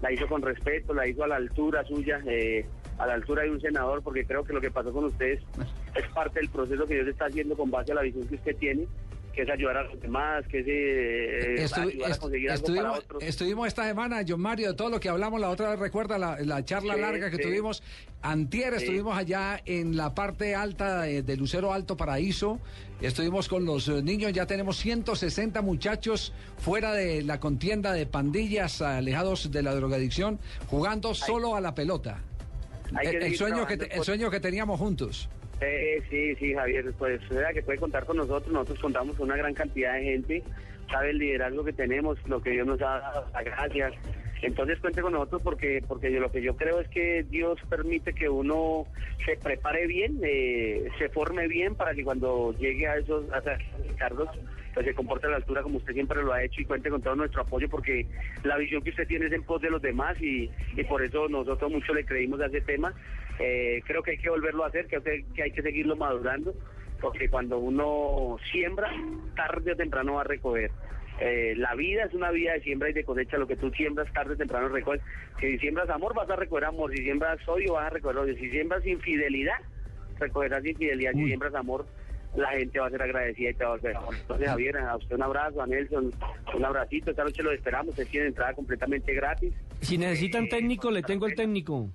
la hizo con respeto, la hizo a la altura suya, eh, a la altura de un senador, porque creo que lo que pasó con ustedes es parte del proceso que Dios está haciendo con base a la visión que usted tiene, que es ayudar a los demás, que es eh, estu- ayudar a est- conseguir algo para estuvimos, otros. estuvimos esta semana, John Mario, de todo lo que hablamos la otra vez, recuerda la, la charla Sí, larga que sí. tuvimos. Antier Sí. estuvimos allá en la parte alta de, de Lucero Alto Paraíso. Estuvimos con los eh, niños, ya tenemos 160 muchachos fuera de la contienda de pandillas, alejados de la drogadicción, jugando solo a la pelota. que El, sueño que, te- el sueño que teníamos juntos. Eh, sí, sí, Javier, pues vea que puede contar con nosotros, nosotros contamos con una gran cantidad de gente, sabe el liderazgo que tenemos, lo que Dios nos ha dado, las gracias. Entonces cuente con nosotros porque porque yo, lo que yo creo es que Dios permite que uno se prepare bien, eh, se forme bien para que cuando llegue a esos a esos cargos pues se comporte a la altura como usted siempre lo ha hecho y cuente con todo nuestro apoyo porque la visión que usted tiene es en pos de los demás y, y por eso nosotros mucho le creímos a ese tema. Eh, creo que hay que volverlo a hacer, creo que, que hay que seguirlo madurando porque cuando uno siembra, tarde o temprano va a recoger. Eh, la vida es una vida de siembra y de cosecha, lo que tú siembras tarde o temprano recoges. Si siembras amor vas a recoger amor, si siembras odio vas a recoger odio, si siembras infidelidad, recogerás infidelidad, si siembras amor, la gente va a ser agradecida y te va a volver. Entonces Javier, a usted un abrazo, a Nelson, un abracito, esta noche lo esperamos, es tiene entrada completamente gratis. Si necesitan técnico, le tengo el técnico.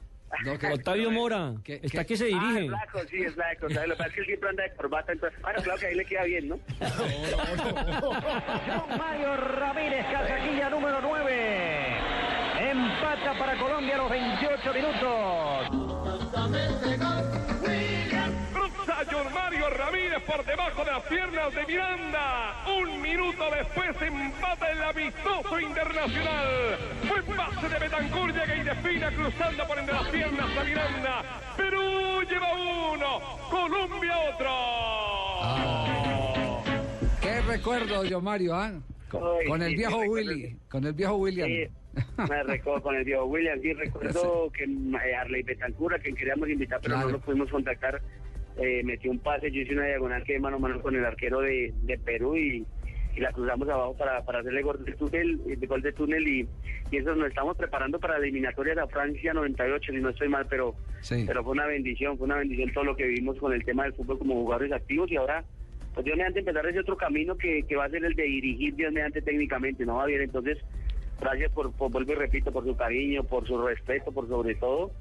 Octavio Mora, está que se Ah, dirige. es blanco, sí, es blanco. ¿sabes? Lo que pasa es que él siempre anda de corbata. Entonces, bueno, claro que ahí le queda bien, ¿no? [laughs] Mario Ramírez, casaquilla número 9. Empata para Colombia a los 28 minutos. Por debajo de las piernas de Miranda. Un minuto después empata el amistoso internacional. Fue pase de Betancourt, llega y defina cruzando por entre las piernas a Miranda. Perú lleva uno, Colombia otro. Qué recuerdo, John Mario, ¿ah? Con, Ay, con el sí, viejo recuerdo. Willy, con el viejo William. Sí, me recuerdo con el Diego William, sí, recuerdo [laughs] que eh, Arley Betancura, que queríamos invitar, pero Claro. no lo pudimos contactar, eh, metió un pase, yo hice una diagonal que mano a mano con el arquero de, de Perú y, y la cruzamos abajo para, para hacerle gol de túnel, de gol de túnel y, y eso nos estamos preparando para la eliminatoria de la Francia 98, si no estoy mal, pero, Sí. pero fue una bendición, fue una bendición todo lo que vivimos con el tema del fútbol como jugadores activos y ahora pues Dios mediante empezar ese otro camino que, que va a ser el de dirigir Dios mediante técnicamente, ¿no, Javier? Entonces, gracias por, por, vuelvo y repito, por su cariño, por su respeto, por sobre todo,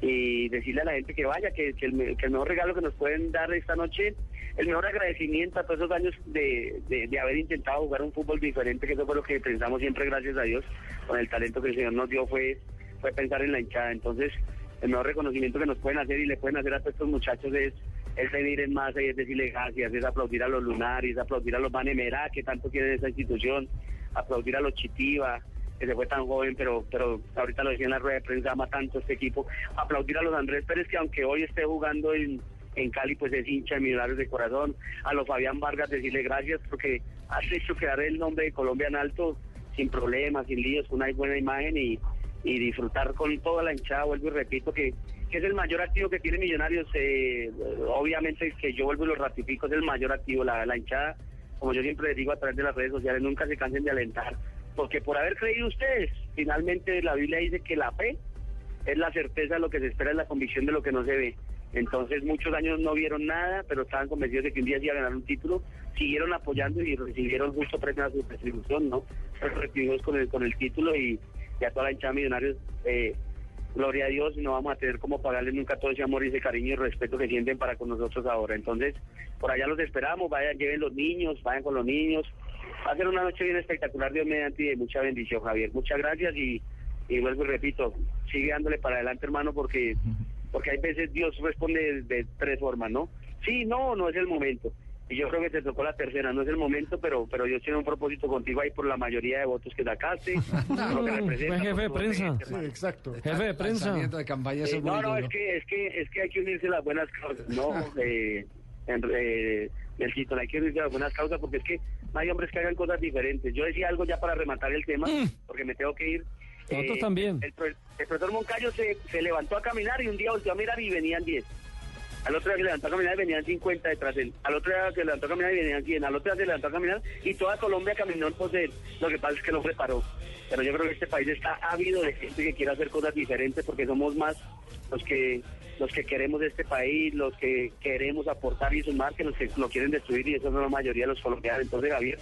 y decirle a la gente que vaya, que, el, el mejor regalo que nos pueden dar esta noche, el mejor agradecimiento a todos esos años de, de, haber intentado jugar un fútbol diferente, que eso fue lo que pensamos siempre, gracias a Dios, con el talento que el Señor nos dio fue, fue pensar en la hinchada. Entonces, el mejor reconocimiento que nos pueden hacer y le pueden hacer a todos estos muchachos es es venir en masa y es decirle gracias, es aplaudir a los lunares, aplaudir a los Banemerá, que tanto quieren esa institución, aplaudir a los Chitiva, que se fue tan joven, pero pero ahorita lo decía en la rueda de prensa, ama tanto este equipo, aplaudir a los Andrés Pérez, que aunque hoy esté jugando en, en Cali, pues es hincha de Millonarios de corazón, a los Fabián Vargas decirle gracias, porque has hecho quedar el nombre de Colombia en alto, sin problemas, sin líos, con una buena imagen y, y disfrutar con toda la hinchada, vuelvo y repito que que es el mayor activo que tiene Millonarios, eh, obviamente que yo vuelvo y lo ratifico, es el mayor activo, la, la hinchada, como yo siempre les digo a través de las redes sociales, nunca se cansen de alentar, porque por haber creído ustedes, finalmente la Biblia dice que la fe es la certeza de lo que se espera, es la convicción de lo que no se ve. Entonces muchos años no vieron nada, pero estaban convencidos de que un día se iba a ganar un título, siguieron apoyando y recibieron justo premio a su distribución, ¿no? Pues recibimos con el, con el título y, y a toda la hinchada Millonarios, eh, gloria a Dios, no vamos a tener como pagarle nunca todo ese amor y ese cariño y respeto que sienten para con nosotros ahora. Entonces, por allá los esperamos, vayan, lleven los niños, vayan con los niños. Va a ser una noche bien espectacular, Dios mediante, y de mucha bendición, Javier. Muchas gracias y, y vuelvo y repito, sigue dándole para adelante, hermano, porque, porque hay veces Dios responde de, de tres formas, ¿no? Sí, no, no es el momento. Y yo creo que te tocó la tercera, no es el momento, pero pero Dios tiene un propósito contigo ahí por la mayoría de votos que sacaste. [laughs] que representa, Fue jefe de prensa. exacto. Jefe de prensa. De campaña Eh, no, no, es que, es que, es que hay que unirse a las buenas causas, ¿no? [laughs] eh, en, eh, Nelsito, hay que unirse a las buenas causas porque es que no hay hombres que hagan cosas diferentes. Yo decía algo ya para rematar el tema, porque me tengo que ir. Mm. Eh, Nosotros también. El, pro- el profesor Moncayo se, se levantó a caminar y un día volteó a mirar y venían 10. Al otro día se levantó a caminar y venían 50 detrás de él. Al otro día se levantó a caminar y venían 100. Al otro día se levantó a caminar y toda Colombia caminó en pos de él. Lo que pasa es que lo preparó. Pero yo creo que este país está ávido de gente que quiere hacer cosas diferentes porque somos más los que los que queremos este país, los que queremos aportar y sumar, que los que lo quieren destruir y eso son la mayoría de los colombianos. Entonces, Javier,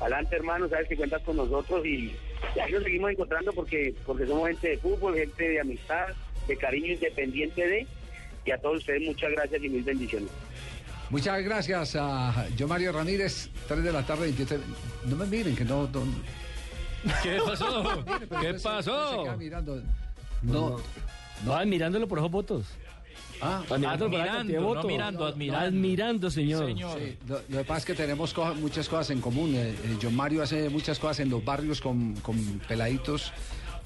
adelante hermano, sabes que cuentas con nosotros y, y ahí nos seguimos encontrando porque, porque somos gente de fútbol, gente de amistad, de cariño independiente de, y a todos ustedes muchas gracias y mil bendiciones. Muchas gracias a yo Mario Ramírez, 3 de la tarde, 27. No me miren, que no. no- ¿Qué [laughs] pasó? ¿Qué pasó? queda mirando. No, No, admirándolo por esos votos. Ah, Admirando, cantidad de no mirando, admirando. Admirando, señor. Sí, lo, lo que pasa es que tenemos co- muchas cosas en común. Eh, eh, John Mario hace muchas cosas en los barrios con, con peladitos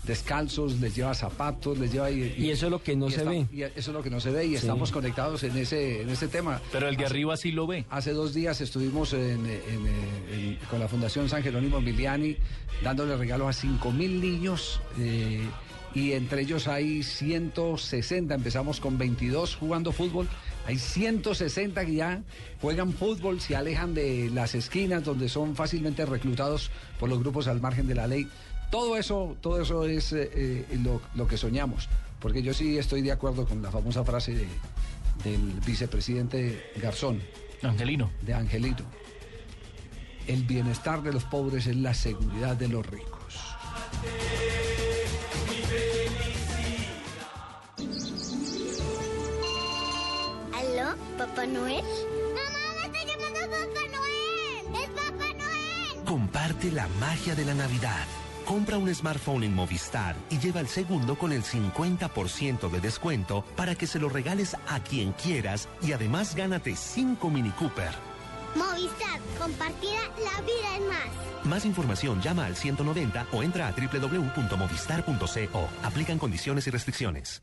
descalzos, les lleva zapatos, les lleva... Y eso es lo que no y se está- ve. Y eso es lo que no se ve y Sí. estamos conectados en ese, en ese tema. Pero el de Hace- arriba sí lo ve. Hace dos días estuvimos en- en, en- con la Fundación San Jerónimo Emiliani dándole regalos a 5 mil niños eh, y entre ellos hay 160, empezamos con 22 jugando fútbol, hay 160 que ya juegan fútbol, se alejan de las esquinas donde son fácilmente reclutados por los grupos al margen de la ley. Todo eso, todo eso es eh, eh, lo, lo que soñamos, porque yo sí estoy de acuerdo con la famosa frase de- del vicepresidente Garzón. Angelino. De Angelito. El bienestar de los pobres es la seguridad de los ricos. ¿Aló, Papá Noel? ¡Mamá, me está llamando Papá Noel! ¡Es Papá Noel! Comparte la magia de la Navidad. Compra un smartphone en Movistar y lleva el segundo con el 50% de descuento para que se lo regales a quien quieras y además gánate 5 Mini Cooper. Movistar, compartida, la vida es más. Más información llama al 190 o entra a www.movistar.co. Aplican condiciones y restricciones.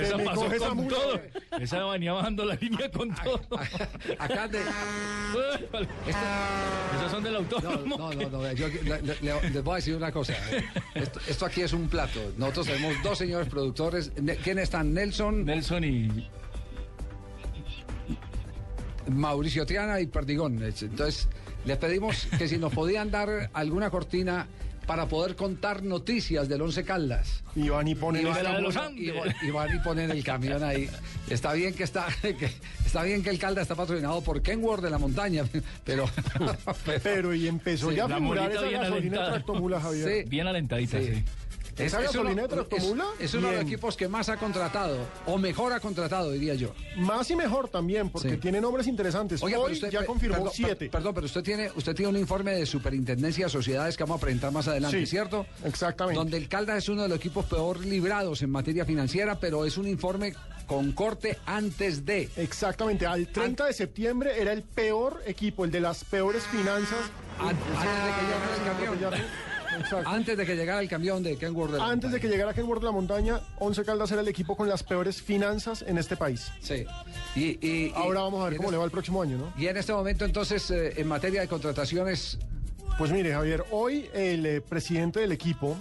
Esa pasó esa con mula, todo. Esa venía bajando la línea con todo. Acá de... [laughs] Esos son del autónomo. No, no, no, yo le- le- le- les voy a decir una cosa. Esto, esto aquí es un plato. Nosotros tenemos dos señores productores. Ne- ¿Quiénes están? Nelson. Nelson y. Mauricio Triana y Perdigón. Entonces, les pedimos que si nos podían dar alguna cortina para poder contar noticias del Once Caldas. Y van y ponen Iván, esta y- música. y- y van y ponen el camión ahí. Está bien que está, [laughs] que- está bien que el Caldas está patrocinado por Kenworth de la montaña, [laughs] pero Pero y empezó Sí, ya a figurar esa bien gasolina alentada. tractomula, Javier. Sí. Bien alentadita, Sí. sí. ¿Esa gasolina de tractomula? es- es uno de los equipos que más ha contratado, o mejor ha contratado, diría yo. Más y mejor también, porque Sí. tiene nombres interesantes. Hoy usted- ya confirmó perdón, siete. per- Perdón, pero usted tiene, usted tiene un informe de superintendencia de sociedades que vamos a presentar más adelante, Sí, ¿cierto? Exactamente. Donde el Caldas es uno de los equipos peor librados en materia financiera, pero es un informe con corte antes de. Exactamente, al 30 de septiembre era el peor equipo, el de las peores finanzas. An- antes de que. Exacto. Antes de que llegara el camión de Kenworth de la Antes de montaña. que llegara Kenworth de la Montaña, Once Caldas era el equipo con las peores finanzas en este país. Sí. Y, y- Ahora y- vamos a ver cómo este- le va el próximo año, ¿no? Y en este momento, entonces, eh, en materia de contrataciones, Pues mire, Javier, hoy el eh, presidente del equipo,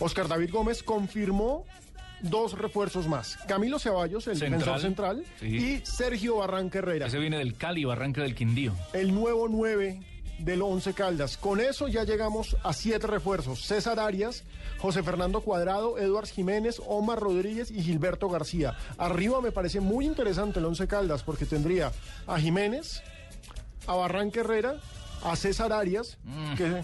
Oscar David Gómez, confirmó dos refuerzos más. Camilo Ceballos, el Central. defensor central, Sí. y Sergio Barranca Herrera. Ese viene del Cali, Barranca del Quindío. el nuevo 9 del Once Caldas. Con eso ya llegamos a siete refuerzos. César Arias, José Fernando Cuadrado, Eduardo Jiménez, Omar Rodríguez y Gilberto García. Arriba me parece muy interesante el Once Caldas porque tendría a Jiménez, a Barranca Herrera, a César Arias, que...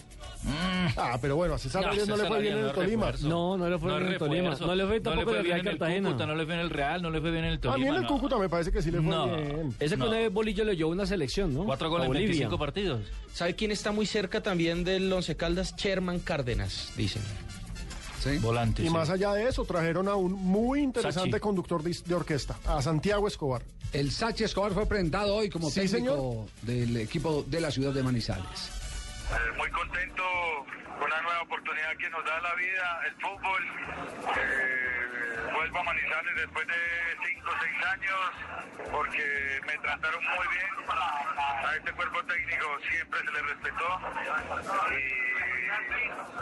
Ah, pero bueno, a César No, Arias no le fue bien en el Tolima. refuerzo. No, no le fue No bien en el Tolima. No le fue tampoco en el bien Real en el Cartagena. Cúcuta, no le fue en el Real, no le fue bien en el Tolima. A mí en el no. Cúcuta me parece que sí le fue No. bien. Ese con No. el bolillo le llevó una selección, ¿no? Cuatro goles en Bolivia. 25 partidos. ¿Sabe quién está muy cerca también del Once Caldas? Sherman Cárdenas, dicen. Volante. Y sí. más allá de eso, trajeron a un muy interesante Sachi. conductor de, de orquesta, a Santiago Escobar. El Sachi Escobar fue presentado hoy como Sí, técnico del equipo de la ciudad de Manizales. Eh, muy contento con la nueva oportunidad que nos da la vida, el fútbol. Eh, vuelvo a Manizales después de 5 o 6 años porque me trataron muy bien. A este cuerpo técnico siempre se le respetó y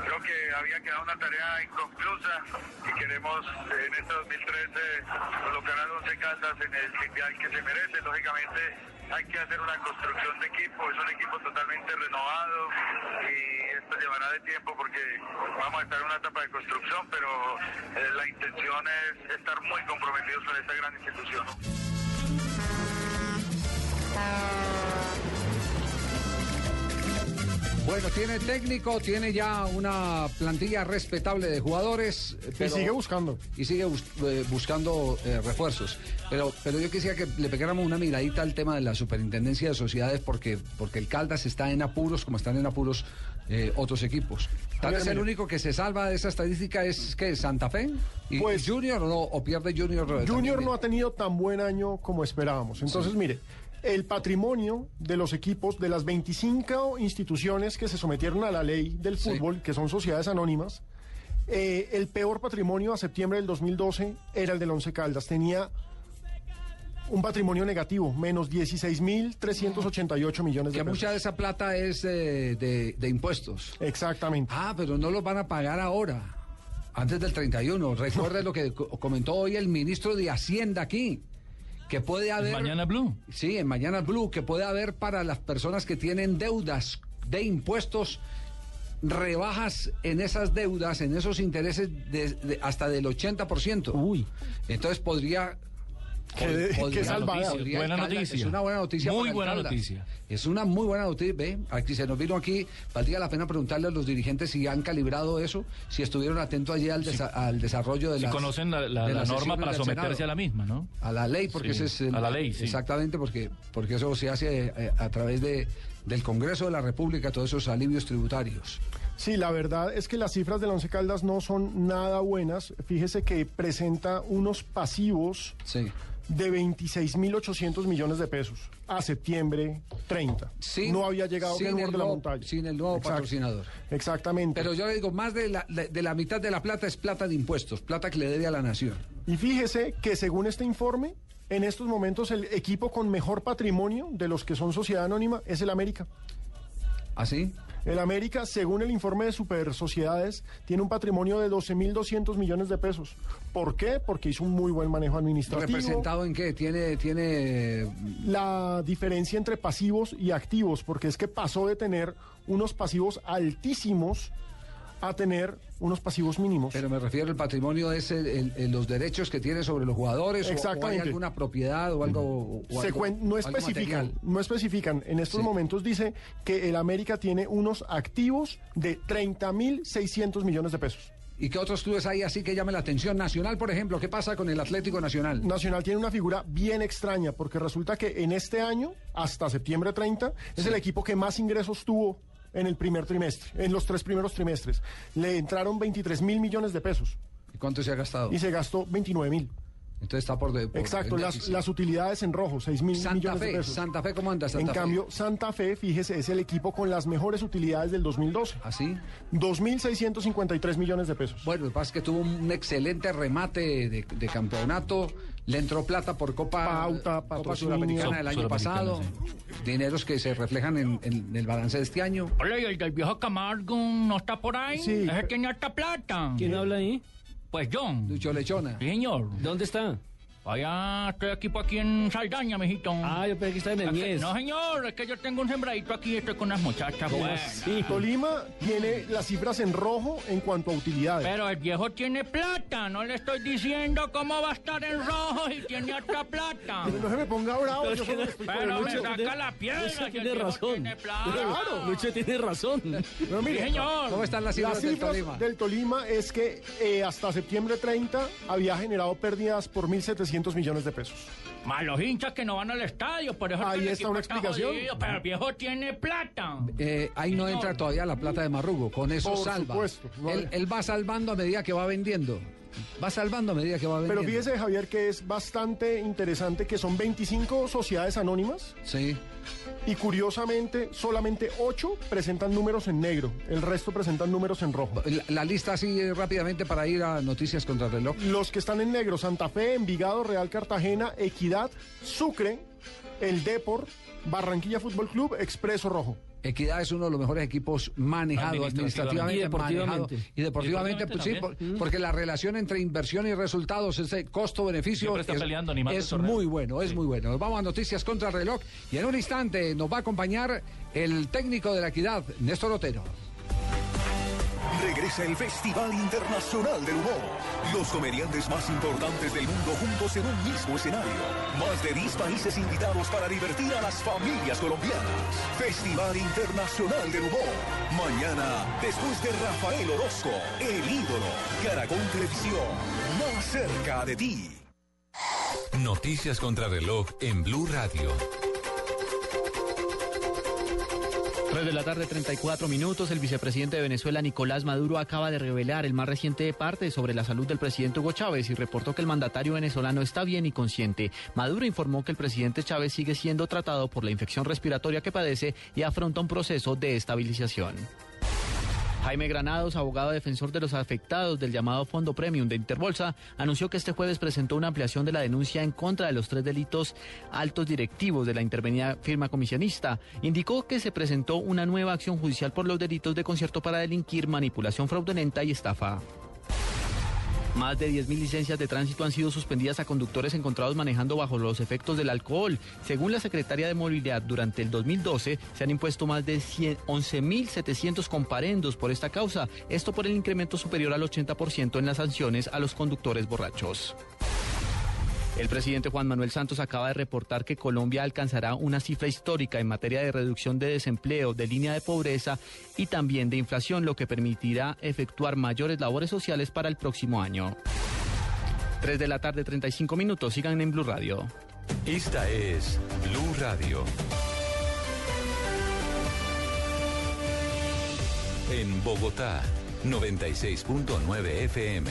creo que había quedado una tarea inconclusa y queremos eh, en este 2013 colocar a 11 Caldas en el sitial que se merece. Lógicamente hay que hacer una construcción de equipo, es un equipo totalmente renovado y esto llevará de tiempo porque vamos a estar en una etapa de construcción, pero eh, la intención es estar muy comprometidos con esta gran institución. Bueno, tiene técnico, tiene ya una plantilla respetable de jugadores. eh, pero- sigue buscando. Y sigue bus- eh, buscando eh, refuerzos. Pero, pero yo quisiera que le pegáramos una miradita al tema de la superintendencia de sociedades porque, porque el Caldas está en apuros como están en apuros eh, otros equipos. Tal vez el único que se salva de esa estadística es que Santa Fe y Pues- Junior o no, o pierde Junior. Junior no ha tenido tan buen año como esperábamos. Entonces, Sí. mire, el patrimonio de los equipos, de las 25 instituciones que se sometieron a la ley del fútbol, que son sociedades anónimas, eh, el peor patrimonio a septiembre del 2012 era el del Once Caldas. Tenía un patrimonio negativo, menos 16.388 millones de Que pesos. mucha de esa plata es eh, de, de impuestos. Exactamente. Ah, pero no los van a pagar ahora, antes del 31. Recuerde lo que co- comentó hoy el ministro de Hacienda aquí, que puede haber... Mañana Blue. Sí, en Mañana Blue, que puede haber para las personas que tienen deudas de impuestos rebajas en esas deudas, en esos intereses de- de- hasta del 80%. Uy. Entonces podría... Qué- qué salvada. Buena noticia. Es una buena noticia. Muy buena Caldas. noticia. Es una muy buena noticia. Ve, aquí se nos vino aquí. Valdría la pena preguntarle a los dirigentes si han calibrado eso, si estuvieron atentos allí al, desa- al desarrollo de Si las- conocen la, la- de la las norma para someterse Senado. a la misma, ¿no? A la ley, porque Sí, ese es el- a la ley, sí. Exactamente, porque, porque eso se hace eh, a través de, del Congreso de la República, todos esos alivios tributarios. Sí, la verdad es que las cifras del Once Caldas no son nada buenas. Fíjese que presenta unos pasivos Sí. De 26.800 millones de pesos a septiembre 30. Sin- no había llegado sin el de la nuevo- montaña. sin el nuevo Exacto. patrocinador. Exactamente. Pero yo le digo, más de la, de, de la mitad de la plata es plata de impuestos, plata que le debe a la nación. Y fíjese que según este informe, en estos momentos el equipo con mejor patrimonio de los que son sociedad anónima es el América. ¿Así? El América, según el informe de Super Sociedades, tiene un patrimonio de 12.200 millones de pesos. ¿Por qué? Porque hizo un muy buen manejo administrativo. ¿Representado en qué? Tiene, tiene la diferencia entre pasivos y activos, porque es que pasó de tener unos pasivos altísimos a tener unos pasivos mínimos. Pero me refiero al patrimonio es el- el- el- los derechos que tiene sobre los jugadores o- o, hay Exactamente. alguna propiedad o algo. o Se algo- cuen- no especifican, no especifican. En estos Sí. momentos dice que el América tiene unos activos de 30.600 millones de pesos. ¿Y qué otros clubes hay así que llame la atención? Nacional, por ejemplo, ¿qué pasa con el Atlético Nacional? Nacional tiene una figura bien extraña porque resulta que en este año, hasta septiembre 30, es el equipo que más ingresos tuvo en el primer trimestre, en los tres primeros trimestres. Le entraron 23 mil millones de pesos ¿Y cuánto se ha gastado? y se gastó 29 mil. Entonces está por... de- por Exacto, las, utilidades en rojo, 6 mil Santa millones Fe, de pesos. Santa Fe, ¿cómo anda Santa en Fe? cambio, Santa Fe, fíjese, es el equipo con las mejores utilidades del 2012. ¿Así? 2.653 millones de pesos. Bueno, lo que pasa es que tuvo un excelente remate de, de campeonato, le entró plata por Copa, Pauta, Copa. Suramericana del año pasado, dineros que se reflejan en, en el balance de este año. Hola, y el del viejo Camargo no está por ahí. Sí. Ese tiene harta plata. ¿Quién habla ahí? Pues John. Lucho Lechona. Sí, señor. ¿Dónde está? Allá estoy aquí, pues, aquí en Saldaña, mijito. Ah, yo pensé que estaba en el Es que- Mies. No, señor, es que yo tengo un sembradito aquí, estoy con unas muchachas ¿Cómo buenas. así? Tolima tiene las cifras en rojo en cuanto a utilidades. Pero el viejo tiene plata, no le estoy diciendo cómo va a estar en rojo y tiene otra plata. Pero no se me ponga bravo, Pero yo es que solo no- le estoy Pero me saca la piedra. El tiene viejo razón. tiene plata. Claro, Lucho tiene razón. No, mire, Sí, señor. ¿Cómo están las cifras, Las del cifras Tolima? del Tolima es que eh, hasta septiembre 30 había generado pérdidas por 1.700 millones de pesos. Más los hinchas que no van al estadio, por eso Ahí el está una explicación. jodido, pero el viejo tiene plata. Eh, ahí no entra todavía la plata de Marrugo, con eso Por salva. supuesto, no él, hay- él va salvando a medida que va vendiendo. Va salvando a medida que va vendiendo. Pero fíjese, Javier, que es bastante interesante que son 25 sociedades anónimas Sí. y curiosamente solamente 8 presentan números en negro, el resto presentan números en rojo. La, la lista así eh, rápidamente para ir a noticias contra el reloj. Los que están en negro, Santa Fe, Envigado, Real Cartagena, Equidad, Sucre, el Depor, Barranquilla Fútbol Club, Expreso Rojo. Equidad es uno de los mejores equipos manejado administrativamente, Y deportivamente. manejado. y deportivamente, pues, sí, porque la relación entre inversión y resultados, ese costo-beneficio es, peleando muy bueno, es muy bueno. Nos vamos a noticias contra el reloj y en un instante nos va a acompañar el técnico de la Equidad, Néstor Otero. Regresa el Festival Internacional del Humor. Los comediantes más importantes del mundo juntos en un mismo escenario. Más de 10 países invitados para divertir a las familias colombianas. Festival Internacional del Humor. Mañana, después de Rafael Orozco, el ídolo. Caracol Televisión, más cerca de ti. Noticias contra reloj en Blue Radio. 3 de la tarde, 34 minutos. El vicepresidente de Venezuela, Nicolás Maduro, acaba de revelar el más reciente parte sobre la salud del presidente Hugo Chávez y reportó que el mandatario venezolano está bien y consciente. Maduro informó que el presidente Chávez sigue siendo tratado por la infección respiratoria que padece y afronta un proceso de estabilización. Jaime Granados, abogado defensor de los afectados del llamado Fondo Premium de Interbolsa, anunció que este jueves presentó una ampliación de la denuncia en contra de los tres delitos altos directivos de la intervenida firma comisionista. Indicó que se presentó una nueva acción judicial por los delitos de concierto para delinquir, manipulación fraudulenta y estafa. Más de 10.000 licencias de tránsito han sido suspendidas a conductores encontrados manejando bajo los efectos del alcohol. Según la Secretaría de Movilidad, durante el 2012 se han impuesto más de 100 11.700 comparendos por esta causa. Esto por el incremento superior al 80% en las sanciones a los conductores borrachos. El presidente Juan Manuel Santos acaba de reportar que Colombia alcanzará una cifra histórica en materia de reducción de desempleo, de línea de pobreza y también de inflación, lo que permitirá efectuar mayores labores sociales para el próximo año. 3 de la tarde, 35 minutos. Sigan en Blue Radio. Esta es Blue Radio. En Bogotá, 96.9 FM.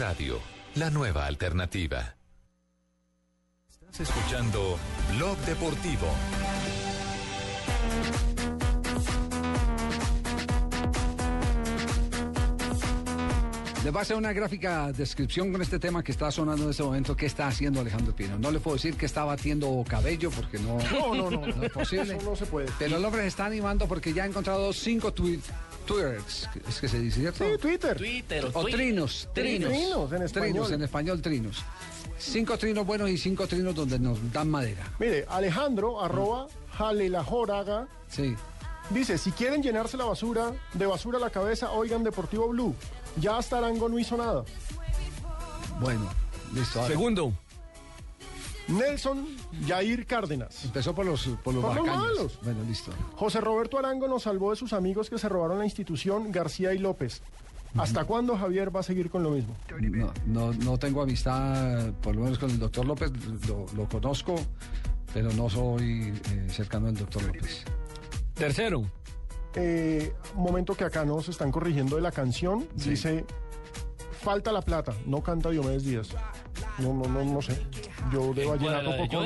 Radio la nueva alternativa. Estás escuchando Blog Deportivo. Les va a hacer una gráfica descripción con este tema que está sonando en este momento. ¿Qué está haciendo Alejandro Pino? No le puedo decir que está batiendo cabello porque no, No, no, no. no es posible. Eso no se puede. Pero el hombre se está animando porque ya ha encontrado cinco tweets. Twitters, es que se dice, ¿cierto? Sí, Twitter. Twitter, O tweet. trinos, trinos. Trinos, en español. Trinos, en español, trinos. Cinco trinos buenos y cinco trinos donde nos dan madera. Mire, Alejandro, arroba Jalelajoraga, Sí. dice, si quieren llenarse la basura, de basura a la cabeza, oigan Deportivo Blue. Ya hasta Arango no hizo nada. Bueno, listo. ahora. Segundo. Nelson Jair Cárdenas. Empezó por los, por los Por los malos. Bueno, listo. José Roberto Arango nos salvó de sus amigos que se robaron la institución García y López. ¿Hasta cuándo Javier va a seguir con lo mismo? No, no, no tengo amistad, por lo menos con el doctor López, lo, lo conozco, pero no soy eh, cercano al doctor López. Tercero. Eh, momento que acá nos están corrigiendo de la canción. Dice, falta la plata, no canta Diomedes Díaz. No, no, no, no sé. Yo de Vallenato poco.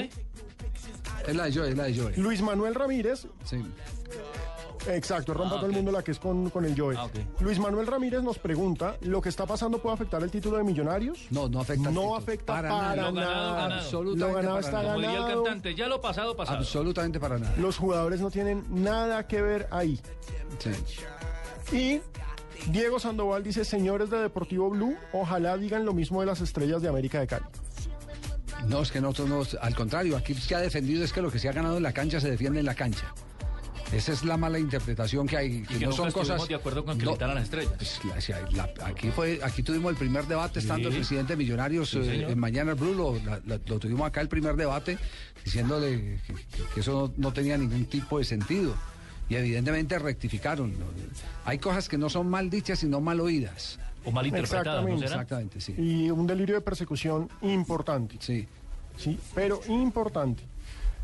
Es la de Joe, es la de Joe. Luis Manuel Ramírez. Sí. Exacto, rompa Ah, todo el mundo la que es con, con el Joe. Ah. Luis Manuel Ramírez nos pregunta, ¿lo que está pasando puede afectar el título de Millonarios? No, no afecta. No afecta para, Para nada. nada. Lo ganado, ganado. Absolutamente Lo ganado para está nada. Como el ganado. cantante, ya lo pasado, pasado. Absolutamente para nada. Los jugadores no tienen nada que ver ahí. Sí. Y Diego Sandoval dice, señores de Deportivo Blue, ojalá digan lo mismo de las estrellas de América de Cali. No, es que nosotros no, al contrario, aquí se ha defendido es que lo que se ha ganado en la cancha se defiende en la cancha. Esa es la mala interpretación que hay. Y que no son cosas. de acuerdo con que no, quitaran las estrellas. pues, la- la- aquí fue, aquí tuvimos el primer debate estando el presidente de Millonarios Sí, eh, en Mañana Blue, lo, la- la- lo tuvimos acá el primer debate diciéndole que, que- que eso no, no tenía ningún tipo de sentido. Y evidentemente rectificaron. Hay cosas que no son mal dichas, sino mal oídas. O mal Exactamente. Exactamente, sí. Y un delirio de persecución importante. Sí. Sí, pero importante.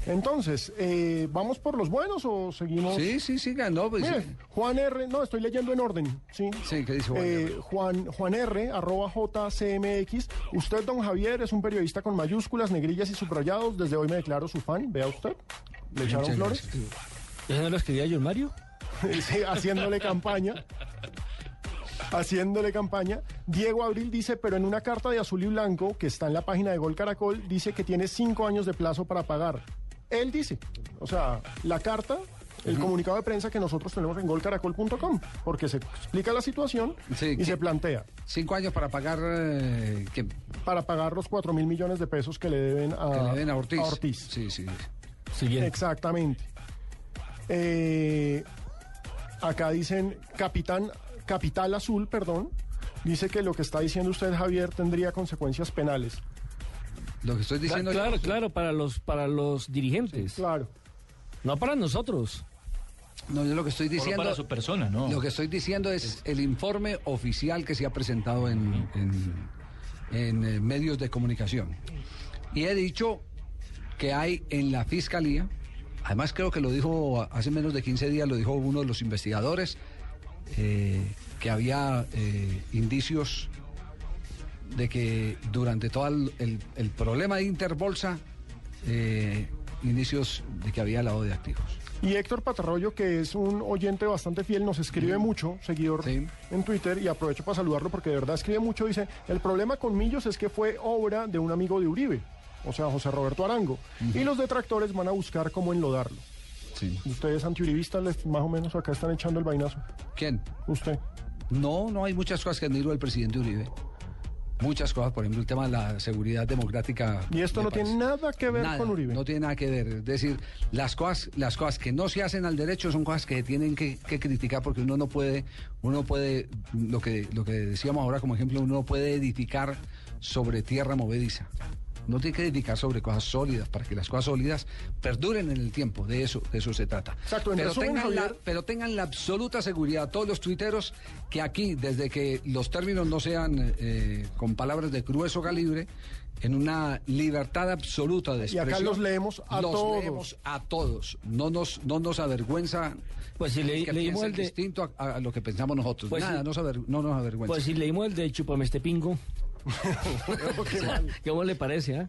Entonces, eh, ¿vamos por los buenos o seguimos? Sí, sí, sí, ganó. Pues, Mire, Juan R, no, estoy leyendo en orden, ¿sí? Sí, ¿qué dice Juan Eh, Juan, Juan R, arroba JCMX. Usted, don Javier, es un periodista con mayúsculas, negrillas y subrayados. Desde hoy me declaro su fan. Vea usted. Le echaron flores. ¿Eso no lo escribía John Mario? [laughs] Sí, haciéndole campaña. Haciéndole campaña. Diego Abril dice, pero en una carta de azul y blanco que está en la página de Gol Caracol, dice que tiene cinco años de plazo para pagar. Él dice, o sea, la carta, el comunicado de prensa que nosotros tenemos en golcaracol.com, porque se explica la situación Sí, y que- se plantea. Cinco años para pagar. eh, que, Para pagar los 4 mil millones de pesos que le deben a, que le den a Ortiz. Ortiz. Sí, sí. Exactamente. Eh, acá dicen Capitán, Capital Azul, perdón, dice que lo que está diciendo usted, Javier, tendría consecuencias penales. Lo que estoy diciendo claro, yo- claro, para los, para los dirigentes. claro. No para nosotros. No, yo lo que estoy Solo diciendo. para su persona, ¿no? Lo que estoy diciendo es el informe oficial que se ha presentado en, en- en, eh, medios de comunicación. Y he dicho que hay en la fiscalía, además creo que lo dijo hace menos de 15 días, lo dijo uno de los investigadores, eh, que había eh, indicios de que durante todo el, el- el problema de Interbolsa, eh, indicios de que había lavado de activos. Y Héctor Patarroyo, que es un oyente bastante fiel, nos escribe mucho, seguidor en Twitter, y aprovecho para saludarlo porque de verdad escribe mucho. Dice: El problema con Millos es que fue obra de un amigo de Uribe, o sea, José Roberto Arango, y los detractores van a buscar cómo enlodarlo. Ustedes antiuribistas, les- más o menos acá están echando el vainazo. ¿Quién? Usted. No, no hay muchas cosas que admiro del presidente Uribe. Muchas cosas, por ejemplo, el tema de la seguridad democrática. Y esto no tiene nada que ver Nada, con Uribe. No tiene nada que ver. Es decir, las cosas, las cosas que no se hacen al derecho son cosas que tienen que, que criticar porque uno no puede, uno puede, lo que, lo que decíamos ahora como ejemplo, uno no puede edificar sobre tierra movediza. No tiene que edificar sobre cosas sólidas para que las cosas sólidas perduren en el tiempo. De eso, de eso se trata. Exacto, pero, resumen, tengan la, pero tengan la absoluta seguridad, todos los tuiteros, que aquí, desde que los términos no sean eh, con palabras de grueso calibre, en una libertad absoluta de Y acá expresión. los leemos a los todos. leemos a todos. No nos, no nos avergüenza. Pues si le- que leímos el de- distinto a, a lo que pensamos nosotros. Pues Nada, si- no, nos aver- no nos avergüenza. Pues si leímos el de Chupame este pingo. [laughs] Qué mal. ¿Cómo le parece, ah?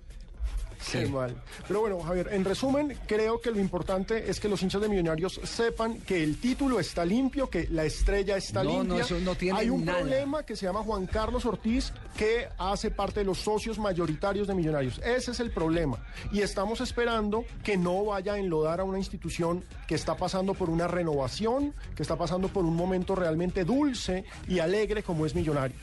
Qué mal. Pero bueno, Javier, en resumen, creo que lo importante es que los hinchas de Millonarios sepan que el título está limpio, que la estrella está No, no, limpia. eso no tiene Hay un nada. problema que se llama Juan Carlos Ortiz, que hace parte de los socios mayoritarios de Millonarios. Ese es el problema. Y estamos esperando que no vaya a enlodar a una institución que está pasando por una renovación, que está pasando por un momento realmente dulce y alegre como es Millonarios.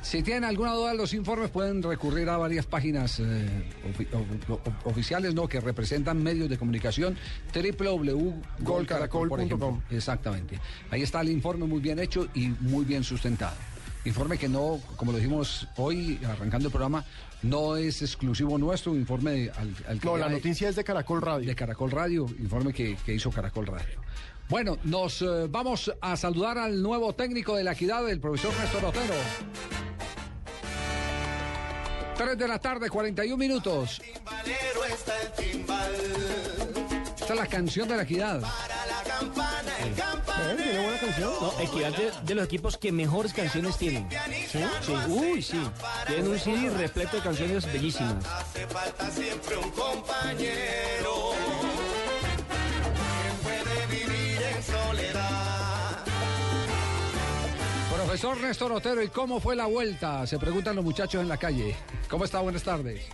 Si tienen alguna duda de los informes, pueden recurrir a varias páginas eh, ofi- o- o- oficiales ¿no? que representan medios de comunicación, www.golcaracol.com. Exactamente. Ahí está el informe muy bien hecho y muy bien sustentado. Informe que no, como lo dijimos hoy, arrancando el programa, no es exclusivo nuestro, informe al, al que No, la noticia es de Caracol Radio. de Caracol Radio, informe que, que hizo Caracol Radio. Bueno, nos eh, vamos a saludar al nuevo técnico de la equidad, el profesor Néstor Otero. 3 de la tarde, 41 minutos. Esta es la canción de la equidad. ¿Tiene buena canción? No, Equidad de, de los equipos que mejores canciones tienen. ¿Sí? Sí, uy, sí. Tienen un CD repleto de canciones bellísimas. Hace falta siempre un compañero Profesor Néstor Otero, ¿y cómo fue la vuelta? Se preguntan los muchachos en la calle. ¿Cómo está? Buenas tardes.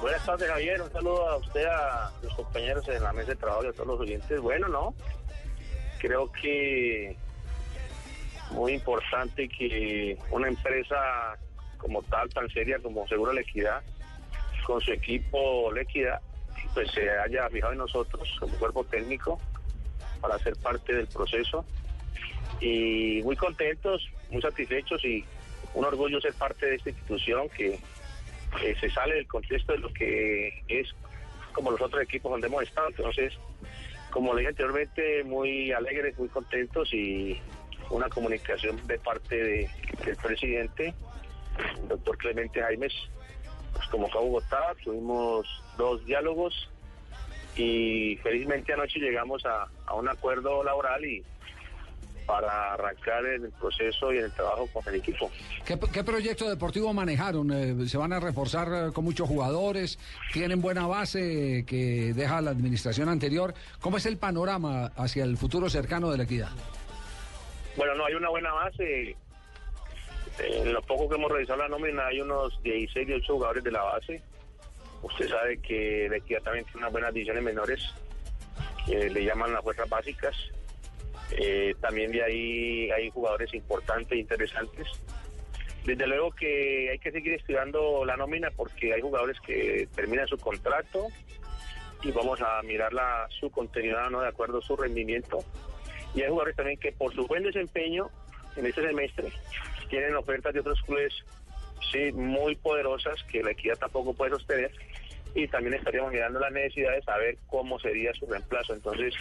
Buenas tardes, Javier. Un saludo a usted, a los compañeros en la mesa de trabajo y a todos los oyentes. Bueno, ¿no? Creo que muy importante que una empresa como tal, tan seria como Seguro La Equidad, con su equipo La Equidad, pues se haya fijado en nosotros como cuerpo técnico para ser parte del proceso. Y muy contentos, muy satisfechos y un orgullo ser parte de esta institución que que se sale del contexto de lo que es como los otros equipos donde hemos estado. Entonces, como le dije anteriormente, muy alegres, muy contentos y una comunicación de parte de- del presidente, el doctor Clemente Jaimes, pues como fue a Bogotá, tuvimos dos diálogos y felizmente anoche llegamos a un acuerdo laboral y para arrancar en el proceso y en el trabajo con el equipo. ¿Qué, qué proyecto deportivo manejaron? Eh, ¿Se van a reforzar eh, con muchos jugadores? ¿Tienen buena base que deja la administración anterior? ¿Cómo es el panorama hacia el futuro cercano de la equidad? Bueno, no, hay una buena base. Eh, En lo poco que hemos revisado la nómina hay unos 16, 18 jugadores de la base. Usted sabe que la equidad también tiene unas buenas divisiones menores, que le llaman las fuerzas básicas. Eh, también de ahí hay jugadores importantes interesantes. Desde luego que hay que seguir estudiando la nómina porque hay jugadores que terminan su contrato y vamos a mirar la, su continuidad no de acuerdo a su rendimiento. Y hay jugadores también que por su buen desempeño en este semestre tienen ofertas de otros clubes sí muy poderosas que la equidad tampoco puede sostener y también estaríamos mirando la necesidad de saber cómo sería su reemplazo. Entonces,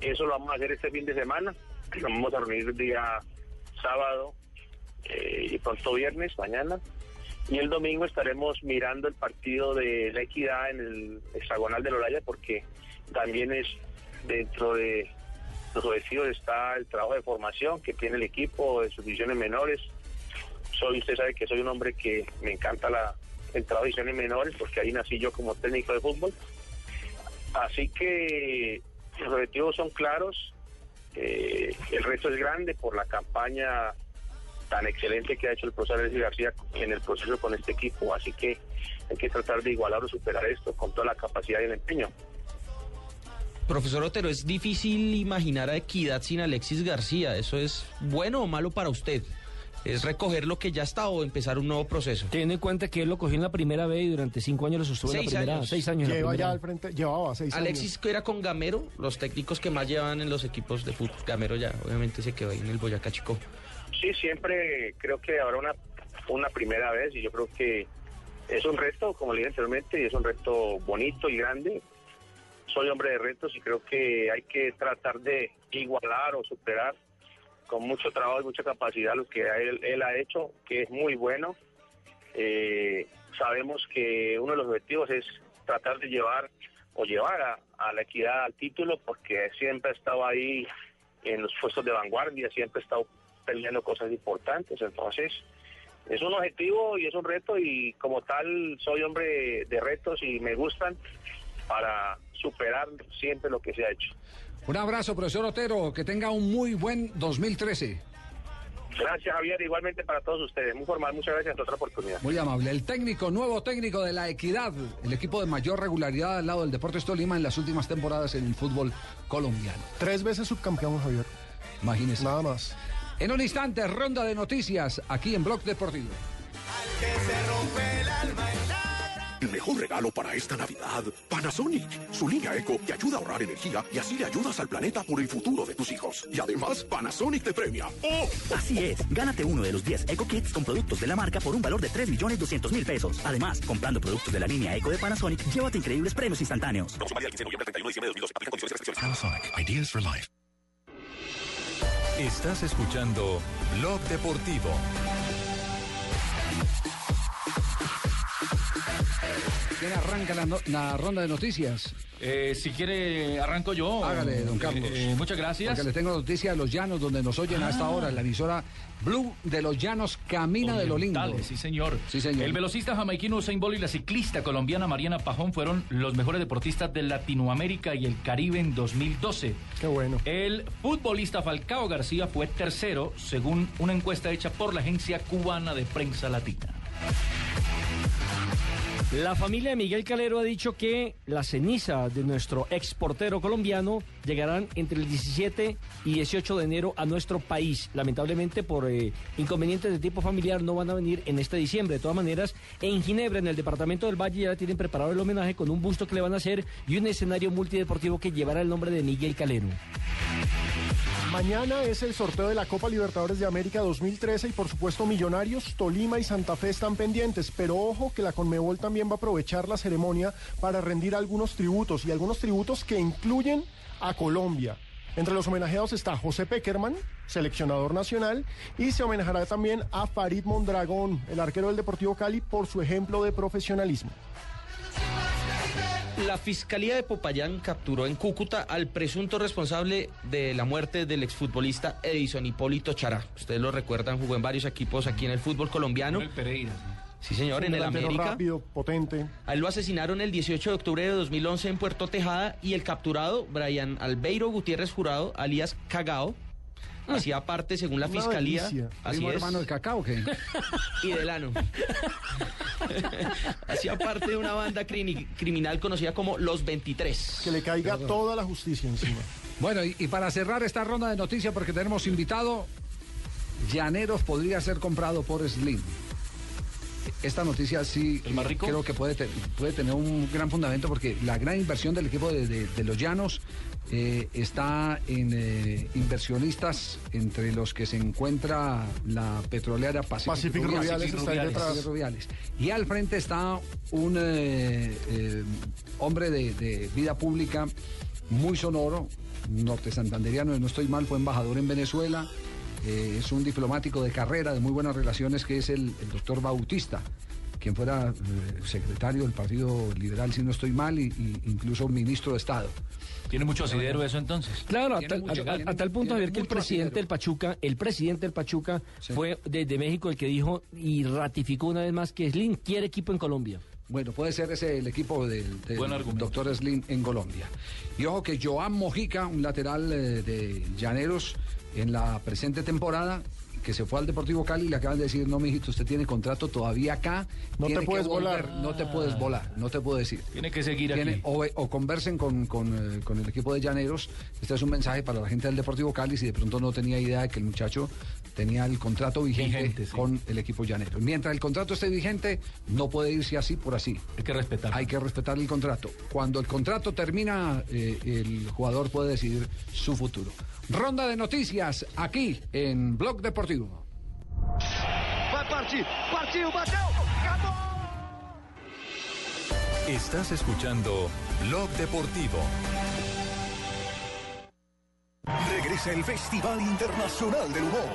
eso lo vamos a hacer este fin de semana. Nos vamos a reunir el día sábado eh, y pronto viernes, mañana. Y el domingo estaremos mirando el partido de la equidad en el hexagonal de Loraya porque también es dentro de los objetivos está el trabajo de formación que tiene el equipo de sus divisiones menores. Soy, usted sabe que soy un hombre que me encanta la, trabajo de divisiones menores porque ahí nací yo como técnico de fútbol. Así que los objetivos son claros. eh, el reto es grande por la campaña tan excelente que ha hecho el profesor Alexis García en el proceso con este equipo. Así que hay que tratar de igualar o superar esto con toda la capacidad y el empeño. Profesor Otero, es difícil imaginar a Equidad sin Alexis García. ¿Eso es bueno o malo para usted? ¿Es recoger lo que ya está o empezar un nuevo proceso? Teniendo en cuenta que él lo cogió en la primera vez y durante cinco años lo sostuvo en la Seis primera. años. Seis años Lleva ya al frente, llevaba seis Alexis que era con Gamero, los técnicos que más llevan en los equipos de fútbol. Gamero ya, obviamente se quedó ahí en el Boyacá Chico. Sí, siempre creo que habrá una, una primera vez y yo creo que es un reto, como le dije anteriormente, y es un reto bonito y grande. Soy hombre de retos y creo que hay que tratar de igualar o superar con mucho trabajo y mucha capacidad lo que él, él ha hecho, que es muy bueno. Eh, sabemos que uno de los objetivos es tratar de llevar o llevar a, la equidad al título porque siempre ha estado ahí en los puestos de vanguardia, siempre ha estado peleando cosas importantes. Entonces, es un objetivo y es un reto y como tal soy hombre de retos y me gustan para superar siempre lo que se ha hecho. Un abrazo, profesor Otero. Que tenga un muy buen 2013. Gracias Javier, igualmente para todos ustedes. Muy formal, muchas gracias por otra oportunidad. Muy amable. El técnico, nuevo técnico de la Equidad, el equipo de mayor regularidad al lado del Deportes Tolima en las últimas temporadas en el fútbol colombiano. Tres veces subcampeón, Javier. Imagínese. Nada más. En un instante, ronda de noticias aquí en Blog Deportivo. El mejor regalo para esta Navidad, Panasonic. Su línea Eco te ayuda a ahorrar energía y así le ayudas al planeta por el futuro de tus hijos. Y además, Panasonic te premia. ¡Oh! Así es, gánate uno de los 10 Eco Kits con productos de la marca por un valor de 3 millones 200 mil pesos. Además, comprando productos de la línea Eco de Panasonic, llévate increíbles premios instantáneos. Panasonic, ideas for life. Estás escuchando Blog Deportivo. ¿Quién arranca la, no- la ronda de noticias? Eh, si quiere, arranco yo. Hágale, don Eh, Carlos. eh, muchas gracias. Porque le tengo noticia de Los Llanos, donde nos oyen a esta hora. La emisora Blue de Los Llanos camina de lo lindo. Sí, señor. Sí, señor. El velocista jamaiquino Usain Bolt y la ciclista colombiana Mariana Pajón fueron los mejores deportistas de Latinoamérica y el Caribe en 2012. Qué bueno. El futbolista Falcao García fue tercero, según una encuesta hecha por la agencia cubana de prensa latina. La familia de Miguel Calero ha dicho que las cenizas de nuestro exportero colombiano llegarán entre el 17 y 18 de enero a nuestro país. Lamentablemente, por eh, inconvenientes de tipo familiar, no van a venir en este diciembre. De todas maneras, en Ginebra, en el departamento del Valle, ya tienen preparado el homenaje con un busto que le van a hacer y un escenario multideportivo que llevará el nombre de Miguel Calero. Mañana es el sorteo de la Copa Libertadores de América 2013 y por supuesto Millonarios, Tolima y Santa Fe están pendientes, pero ojo que la Conmebol también va a aprovechar la ceremonia para rendir algunos tributos y algunos tributos que incluyen a Colombia. Entre los homenajeados está José Peckerman, seleccionador nacional, y se homenajeará también a Farid Mondragón, el arquero del Deportivo Cali, por su ejemplo de profesionalismo. La Fiscalía de Popayán capturó en Cúcuta al presunto responsable de la muerte del exfutbolista Edison Hipólito Chará. Ustedes lo recuerdan, jugó en varios equipos aquí en el fútbol colombiano. El Pereira. Sí, señor, en el América. rápido, potente. A él lo asesinaron el 18 de octubre de 2011 en Puerto Tejada y el capturado, Brian Albeiro Gutiérrez Jurado, alias Cagao, hacía parte, según la Una fiscalía, delicia. así ¿Primo es, hermano de Cacao qué? [laughs] y del ano. [laughs] hacía parte de una banda crini- criminal conocida como Los 23. Que le caiga toda la justicia encima. Bueno, y, y para cerrar esta ronda de noticias, porque tenemos invitado, Llaneros podría ser comprado por Slim. Esta noticia sí creo que puede, te- puede tener un gran fundamento porque la gran inversión del equipo de, de- de los Llanos eh, está en eh, inversionistas entre los que se encuentra la petrolera Pacific Rubiales. Y al frente está un eh, hombre de, de vida pública muy sonoro, norte santanderiano, no estoy mal, fue embajador en Venezuela, es un diplomático de carrera, de muy buenas relaciones, que es el, el doctor Bautista, quien fuera eh, secretario del Partido Liberal, si no estoy mal, y, y incluso ministro de Estado. ¿Tiene mucho asidero eso entonces? Claro, a tal, mucho- a- a- tiene- a tal punto, tiene Javier, que el presidente asidero. del Pachuca, el presidente del Pachuca fue desde México el que dijo y ratificó una vez más que Slim quiere equipo en Colombia. Bueno, puede ser ese el equipo del, del doctor Slim en Colombia. Y ojo que Joan Mojica, un lateral eh, de Llaneros en la presente temporada, que se fue al Deportivo Cali, le acaban de decir, no, mijito, usted tiene contrato todavía acá. No tiene te que puedes volver, volar". No te puedes volar, no te puedo decir. Tiene que seguir Tiene- aquí. o, o conversen con, con, eh, con el equipo de Llaneros. Este es un mensaje para la gente del Deportivo Cali si de pronto no tenía idea de que el muchacho tenía el contrato vigente, Vigente, sí. con el equipo Llaneros. Mientras el contrato esté vigente, no puede irse así por así. Hay que respetar. Hay que respetar el contrato. Cuando el contrato termina, eh, el jugador puede decidir su futuro. Ronda de noticias aquí en Blog Deportivo. Vai partir, partiu, bateu, acabou! Estás escuchando Blog Deportivo. El Festival Internacional del Humor.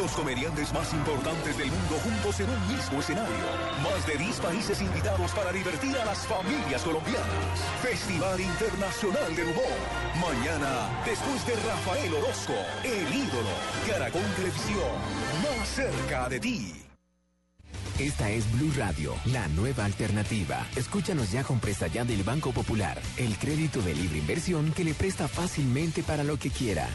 Los comediantes más importantes del mundo juntos en un mismo escenario. Más de 10 países invitados para divertir a las familias colombianas. Festival Internacional del Humor. Mañana, después de Rafael Orozco, el ídolo. Caracol Televisión, más cerca de ti. Esta es Blue Radio, la nueva alternativa. Escúchanos ya con Presta Ya del Banco Popular, el crédito de libre inversión que le presta fácilmente para lo que quiera.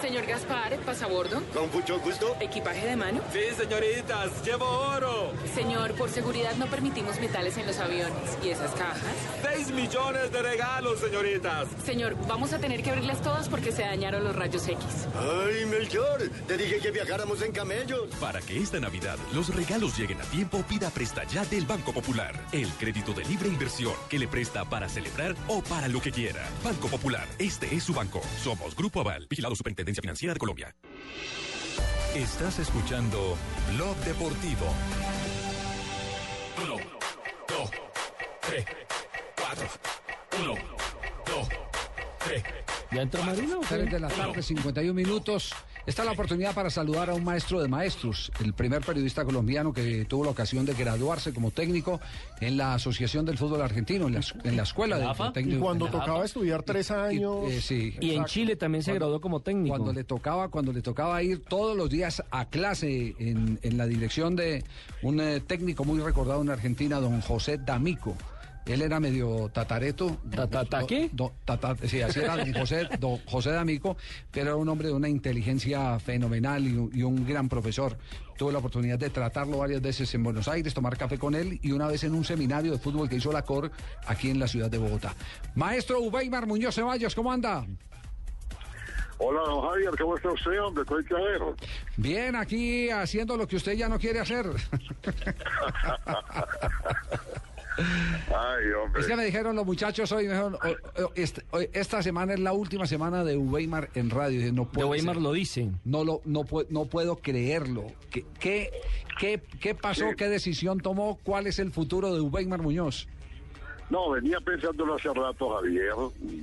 Señor Gaspar, pasabordo. Con mucho gusto. Equipaje de mano. Sí, señoritas, llevo oro. Señor, por seguridad no permitimos metales en los aviones. ¿Y esas cajas? 6 millones de regalos, señoritas. Señor, vamos a tener que abrirlas todas porque se dañaron los rayos X. Ay, Melchor, te dije que viajáramos en camellos. Para que esta Navidad los regalos lleguen a tiempo, pida Presta Ya del Banco Popular. El crédito de libre inversión que le presta para celebrar o para lo que quiera. Banco Popular, este es su banco. Somos Grupo Aval, vigilado Superintendencia Financiera de Colombia. Estás escuchando Blog Deportivo. Uno, dos, tres, cuatro. Uno, dos, tres. ¿Ya entró Marino? 3 de la tarde, 51 minutos. Esta es la oportunidad para saludar a un maestro de maestros, el primer periodista colombiano que tuvo la ocasión de graduarse como técnico en la Asociación del Fútbol Argentino, en la, en la escuela de técnico. Y cuando tocaba estudiar tres años. Eh, sí, Y en. Chile también se Cuando- graduó como técnico. Cuando le tocaba, cuando le tocaba ir todos los días a clase en, en la dirección de un eh, técnico muy recordado en Argentina, don José D'Amico. Él era medio tatareto. ¿Tatata qué? Do- tata- sí, así era don José, don José D'Amico, pero era un hombre de una inteligencia fenomenal y un, y un gran profesor. Tuve la oportunidad de tratarlo varias veces en Buenos Aires, tomar café con él y una vez en un seminario de fútbol que hizo la COR aquí en la ciudad de Bogotá. Maestro Ubeimar Muñoz Ceballos, ¿cómo anda? Hola, don Javier, ¿cómo está usted, hombre? Bien, aquí haciendo lo que usted ya no quiere hacer. [laughs] Ay, hombre. Es que me dijeron los muchachos hoy, me dijeron, o- o- este- hoy- esta semana es la última semana de Weimar en radio. Dije, no puede Weimar ser. lo dice. No, lo, no, no puedo creerlo. ¿Qué, qué, qué, qué pasó? Sí. ¿Qué decisión tomó? ¿Cuál es el futuro de Weimar Muñoz? No, venía pensándolo hace rato, Javier.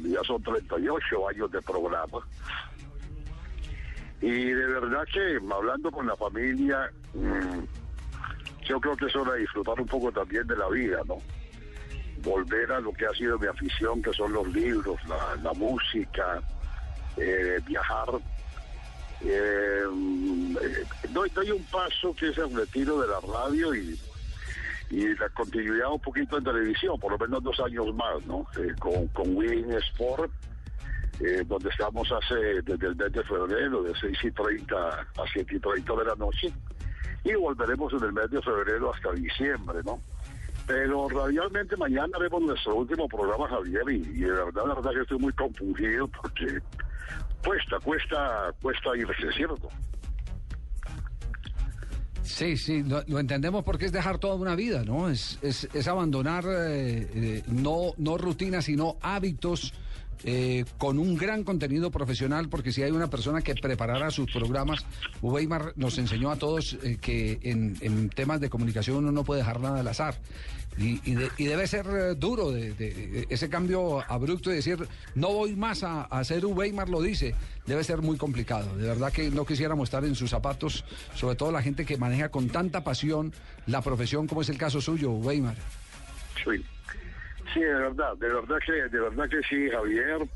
Ya son 38 años de programa. Y de verdad que, hablando con la familia, mm, yo creo que es hora de disfrutar un poco también de la vida, ¿no? Volver a lo que ha sido mi afición, que son los libros, la, música, eh, viajar. Eh, eh, doy, doy un paso que es el retiro de la radio y la continuidad un poquito en televisión, por lo menos dos años más, ¿no? Eh, con, con Win Sport, donde estamos hace desde el mes de febrero, de 6 y 30 a 7 y 30 de la noche, y volveremos en el mes de febrero hasta diciembre, ¿no? Pero radialmente mañana haremos nuestro último programa, Javier, y, de verdad, la verdad que estoy muy confundido porque cuesta, cuesta, cuesta irse, ¿cierto? Sí, sí, lo, lo entendemos porque es dejar toda una vida, ¿no? Es, es, es abandonar eh, eh, no, no rutinas, sino hábitos eh, con un gran contenido profesional, porque si hay una persona que preparara sus programas, Weimar nos enseñó a todos eh, que en, temas de comunicación uno no puede dejar nada al azar. Y, y de- y debe ser eh, duro ese cambio abrupto y decir, no voy más a, a hacer Weimar lo dice, debe ser muy complicado. De verdad que no quisiéramos estar en sus zapatos, sobre todo la gente que maneja con tanta pasión la profesión como es el caso suyo, Weimar. Sí. Sí, de verdad, de verdad que, de verdad que sí, Javier.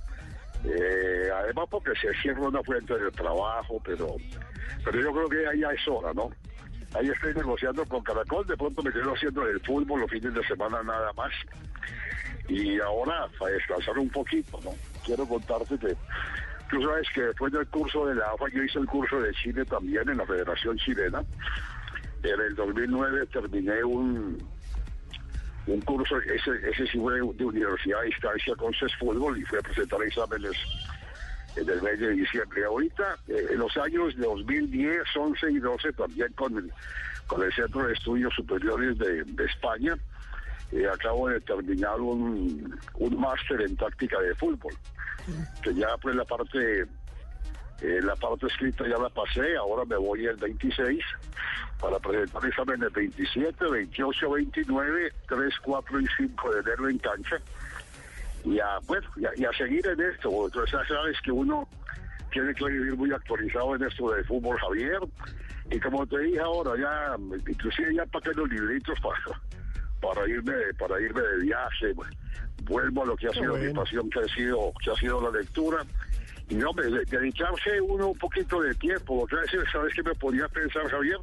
Eh, además porque se cierra una fuente de trabajo, pero, pero yo creo que ahí es hora, ¿no? Ahí estoy negociando con Caracol, de pronto me quedo haciendo el fútbol los fines de semana nada más. Y ahora, para descansar un poquito, ¿no? Quiero contarte que tú sabes que después del curso de la AFA, yo hice el curso de Chile también en la Federación Chilena. En el 2009 terminé un, un curso, ese, ese sí fue de universidad a distancia con CES Fútbol y fui a presentar exámenes en el mes de diciembre. Ahorita, eh, en los años de 2010, 11 y 12, también con el, con el Centro de Estudios Superiores de, de España, eh, acabo de terminar un, un máster en táctica de fútbol, que ya pues la parte eh, la parte escrita ya la pasé, ahora me voy el 26 para presentar exámenes 27, 28, 29, 3, 4 y 5 de enero en cancha. Y a, bueno, y a, y a seguir en esto. Entonces ya sabes que uno tiene que vivir muy actualizado en esto de fútbol, Javier. Y como te dije ahora, ya, inclusive ya para los libritos para, para irme para irme de viaje. Vuelvo a lo que ha sido mi pasión, que ha sido, que ha sido la lectura. Y de- dedicarse uno un poquito de tiempo. Porque a veces, ¿sabes qué me podía pensar, Javier?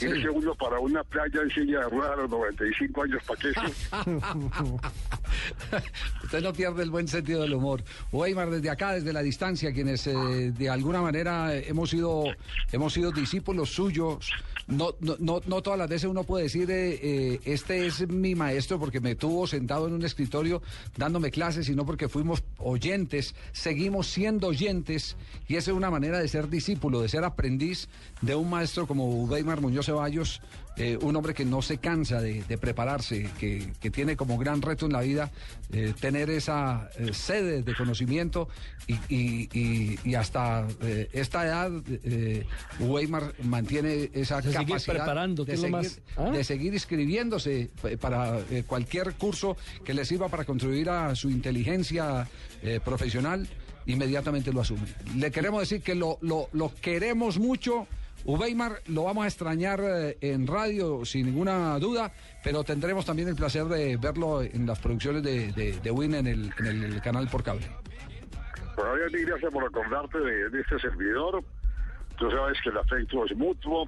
Irse uno para una playa en silla de ruedas a los 95 años, ¿para qué? [laughs] Usted no pierde el buen sentido del humor. Weimar, desde acá, desde la distancia, quienes eh, de alguna manera hemos sido, hemos sido discípulos suyos, no, no, no, todas las veces uno puede decir, eh, eh, este es mi maestro porque me tuvo sentado en un escritorio dándome clases, sino porque fuimos oyentes, seguimos siendo oyentes, y esa es una manera de ser discípulo, de ser aprendiz de un maestro como Weimar Muñoz Ceballos, eh, un hombre que no se cansa de, de prepararse, que, que tiene como gran reto en la vida eh, tener esa eh, sede de conocimiento y, y- y- y hasta esta edad Weimar mantiene esa capacidad preparando, de, lo seguir, más- ¿Ah? de seguir inscribiéndose para cualquier curso que le sirva para contribuir a su inteligencia profesional. inmediatamente lo asume. Le queremos decir que lo, lo, lo queremos mucho. Uweimar lo vamos a extrañar eh, en radio sin ninguna duda, pero tendremos también el placer de verlo en las producciones de, de, de Win en el, en el canal por cable. Bueno, Javier, gracias por acordarte de, de este servidor. Tú sabes que el afecto es mutuo.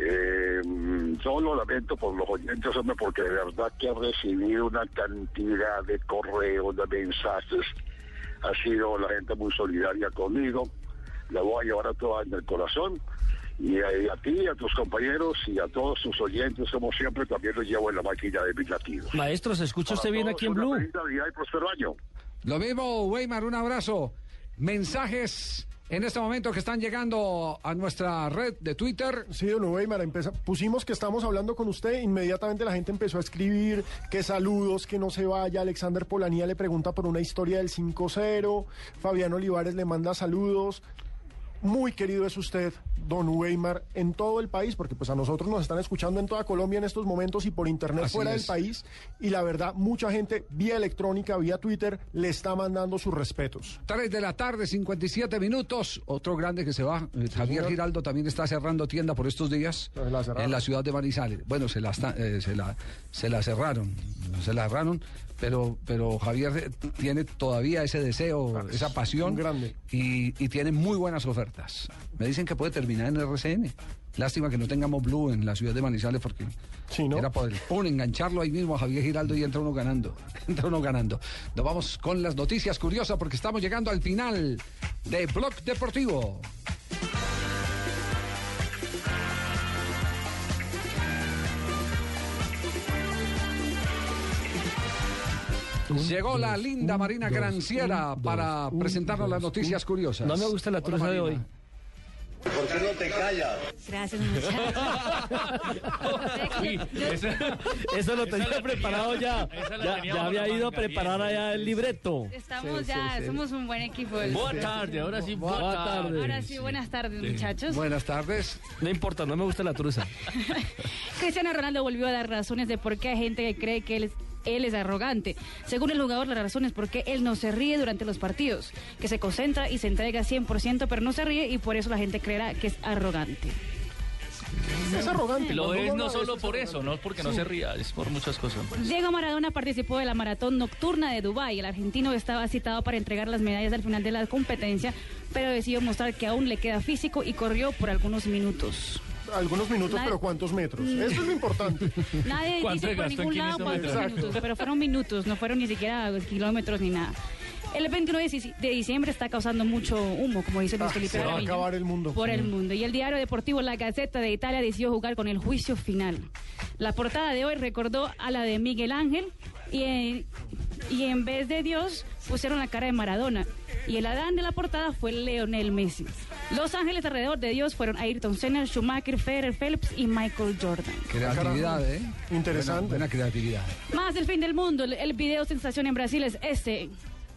Eh, solo lamento por los oyentes, hombre, porque de verdad que he recibido una cantidad de correos, de mensajes. Ha sido la gente muy solidaria conmigo. La voy a llevar a toda en el corazón. Y a, ti, a tus compañeros y a todos tus oyentes, como siempre, también los llevo en la máquina de mis latidos. Maestro, ¿se escucha usted bien aquí en Blue? una feliz Navidad y próspero año. Lo mismo, Weimar, un abrazo. Mensajes en este momento que están llegando a nuestra red de Twitter. Sí, don Weimar, empeza- pusimos que estamos hablando con usted, inmediatamente la gente empezó a escribir que saludos, que no se vaya, Alexander Polanía le pregunta por una historia del 5-0, Fabián Olivares le manda saludos. Muy querido es usted, don Weimar, en todo el país, porque pues a nosotros nos están escuchando en toda Colombia en estos momentos y por internet Así fuera es. del país. Y la verdad, mucha gente vía electrónica, vía Twitter, le está mandando sus respetos. 3 de la tarde, 57 minutos. Otro grande que se va. eh, Javier señor. Giraldo también está cerrando tienda por estos días la cerraron. en la ciudad de Manizales. Bueno, se la, está- eh, se la, se la cerraron. Se la cerraron. Pero, pero Javier eh, tiene todavía ese deseo, esa pasión. grande. Y, y tiene muy buenas ofertas. Me dicen que puede terminar en RCN. Lástima que no tengamos Blue en la ciudad de Manizales porque era poder pum, engancharlo ahí mismo a Javier Giraldo y entra uno ganando. [laughs] entra uno ganando. Nos vamos con las noticias curiosas porque estamos llegando al final de Blog Deportivo. Llegó la linda Marina Granciera para presentarnos las noticias curiosas. No me gusta la truza de hoy. ¿Por qué no te callas? Gracias, Uy, Eso lo tenía preparado ya. [laughs] Ya, ya había ido a preparar allá el libreto. Estamos Sí, ya, sí, sí. somos un buen equipo. Buena tarde, ahora sí, buena Buena tarde. Ahora sí, buenas tardes, muchachos. Buenas tardes. No importa, no me gusta la truza. [laughs] Cristiano Ronaldo volvió a dar razones de por qué hay gente que cree que él es, él es arrogante. Según el jugador, la razón es porque él no se ríe durante los partidos, que se concentra y se entrega 100%, pero no se ríe y por eso la gente creerá que es arrogante. Es arrogante. Lo es no solo por es eso, no porque no se ría, es por muchas cosas. Diego Maradona participó de la maratón nocturna de Dubái. El argentino estaba citado para entregar las medallas al final de la competencia, pero decidió mostrar que aún le queda físico y corrió por algunos minutos. Algunos minutos, Nadie- pero ¿cuántos metros? Mm. Eso es lo importante. [laughs] Nadie ¿Cuánto dice por ningún lado cuántos minutos, pero fueron minutos, no fueron ni siquiera kilómetros ni nada. El 21 de dici- de diciembre está causando mucho humo, como dice Luis Ah, Felipe se va a acabar el mundo. Por el mundo. Y el diario deportivo La Gaceta de Italia decidió jugar con el juicio final. La portada de hoy recordó a la de Miguel Ángel y en, y en vez de Dios pusieron la cara de Maradona. Y el Adán de la portada fue Leonel Messi. Los ángeles alrededor de Dios fueron Ayrton Senna, Schumacher, Federer, Phelps y Michael Jordan. Creatividad, ¿eh? Interesante. Buena, buena creatividad. Más del fin del mundo, el, el video sensación en Brasil es este.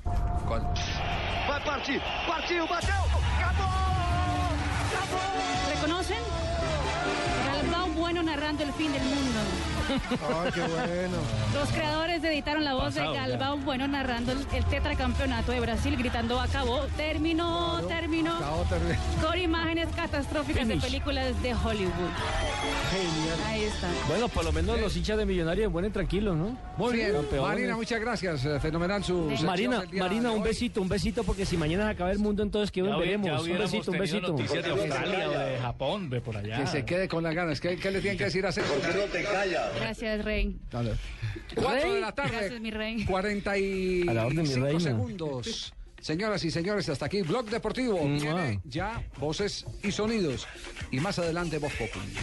Vai partir, partiu, bateu, ¿Reconocen? Galvão Bueno narrando el fin del mundo. Ay, qué bueno. Los creadores editaron la voz Pasado, de ya. Galvão Bueno narrando el, el tetracampeonato de Brasil, gritando acabó, terminó, terminó, con imágenes catastróficas de películas de Hollywood. Genial. Ahí está. Bueno, por lo menos los hinchas de Millonarios vuelen tranquilos, ¿no? Muy bien, Campeones. Marina, muchas gracias. eh, Fenomenal su sección Marina, Marina, de un besito, un besito, porque si mañana se acaba el mundo, entonces que Ya, veremos. ya Un besito, un besito. noticias de Australia o de Japón, ve por allá. Que se quede con las ganas. ¿Qué, qué le tienen que decir a César? ¿Por qué no te callas? Gracias, Rey. Dale. Cuatro de la tarde. Gracias, mi rey. 45 A la orden, mi reina. segundos. Señoras y señores, hasta aquí Blog Deportivo. Tiene ya voces y sonidos. Y más adelante Voz Populi.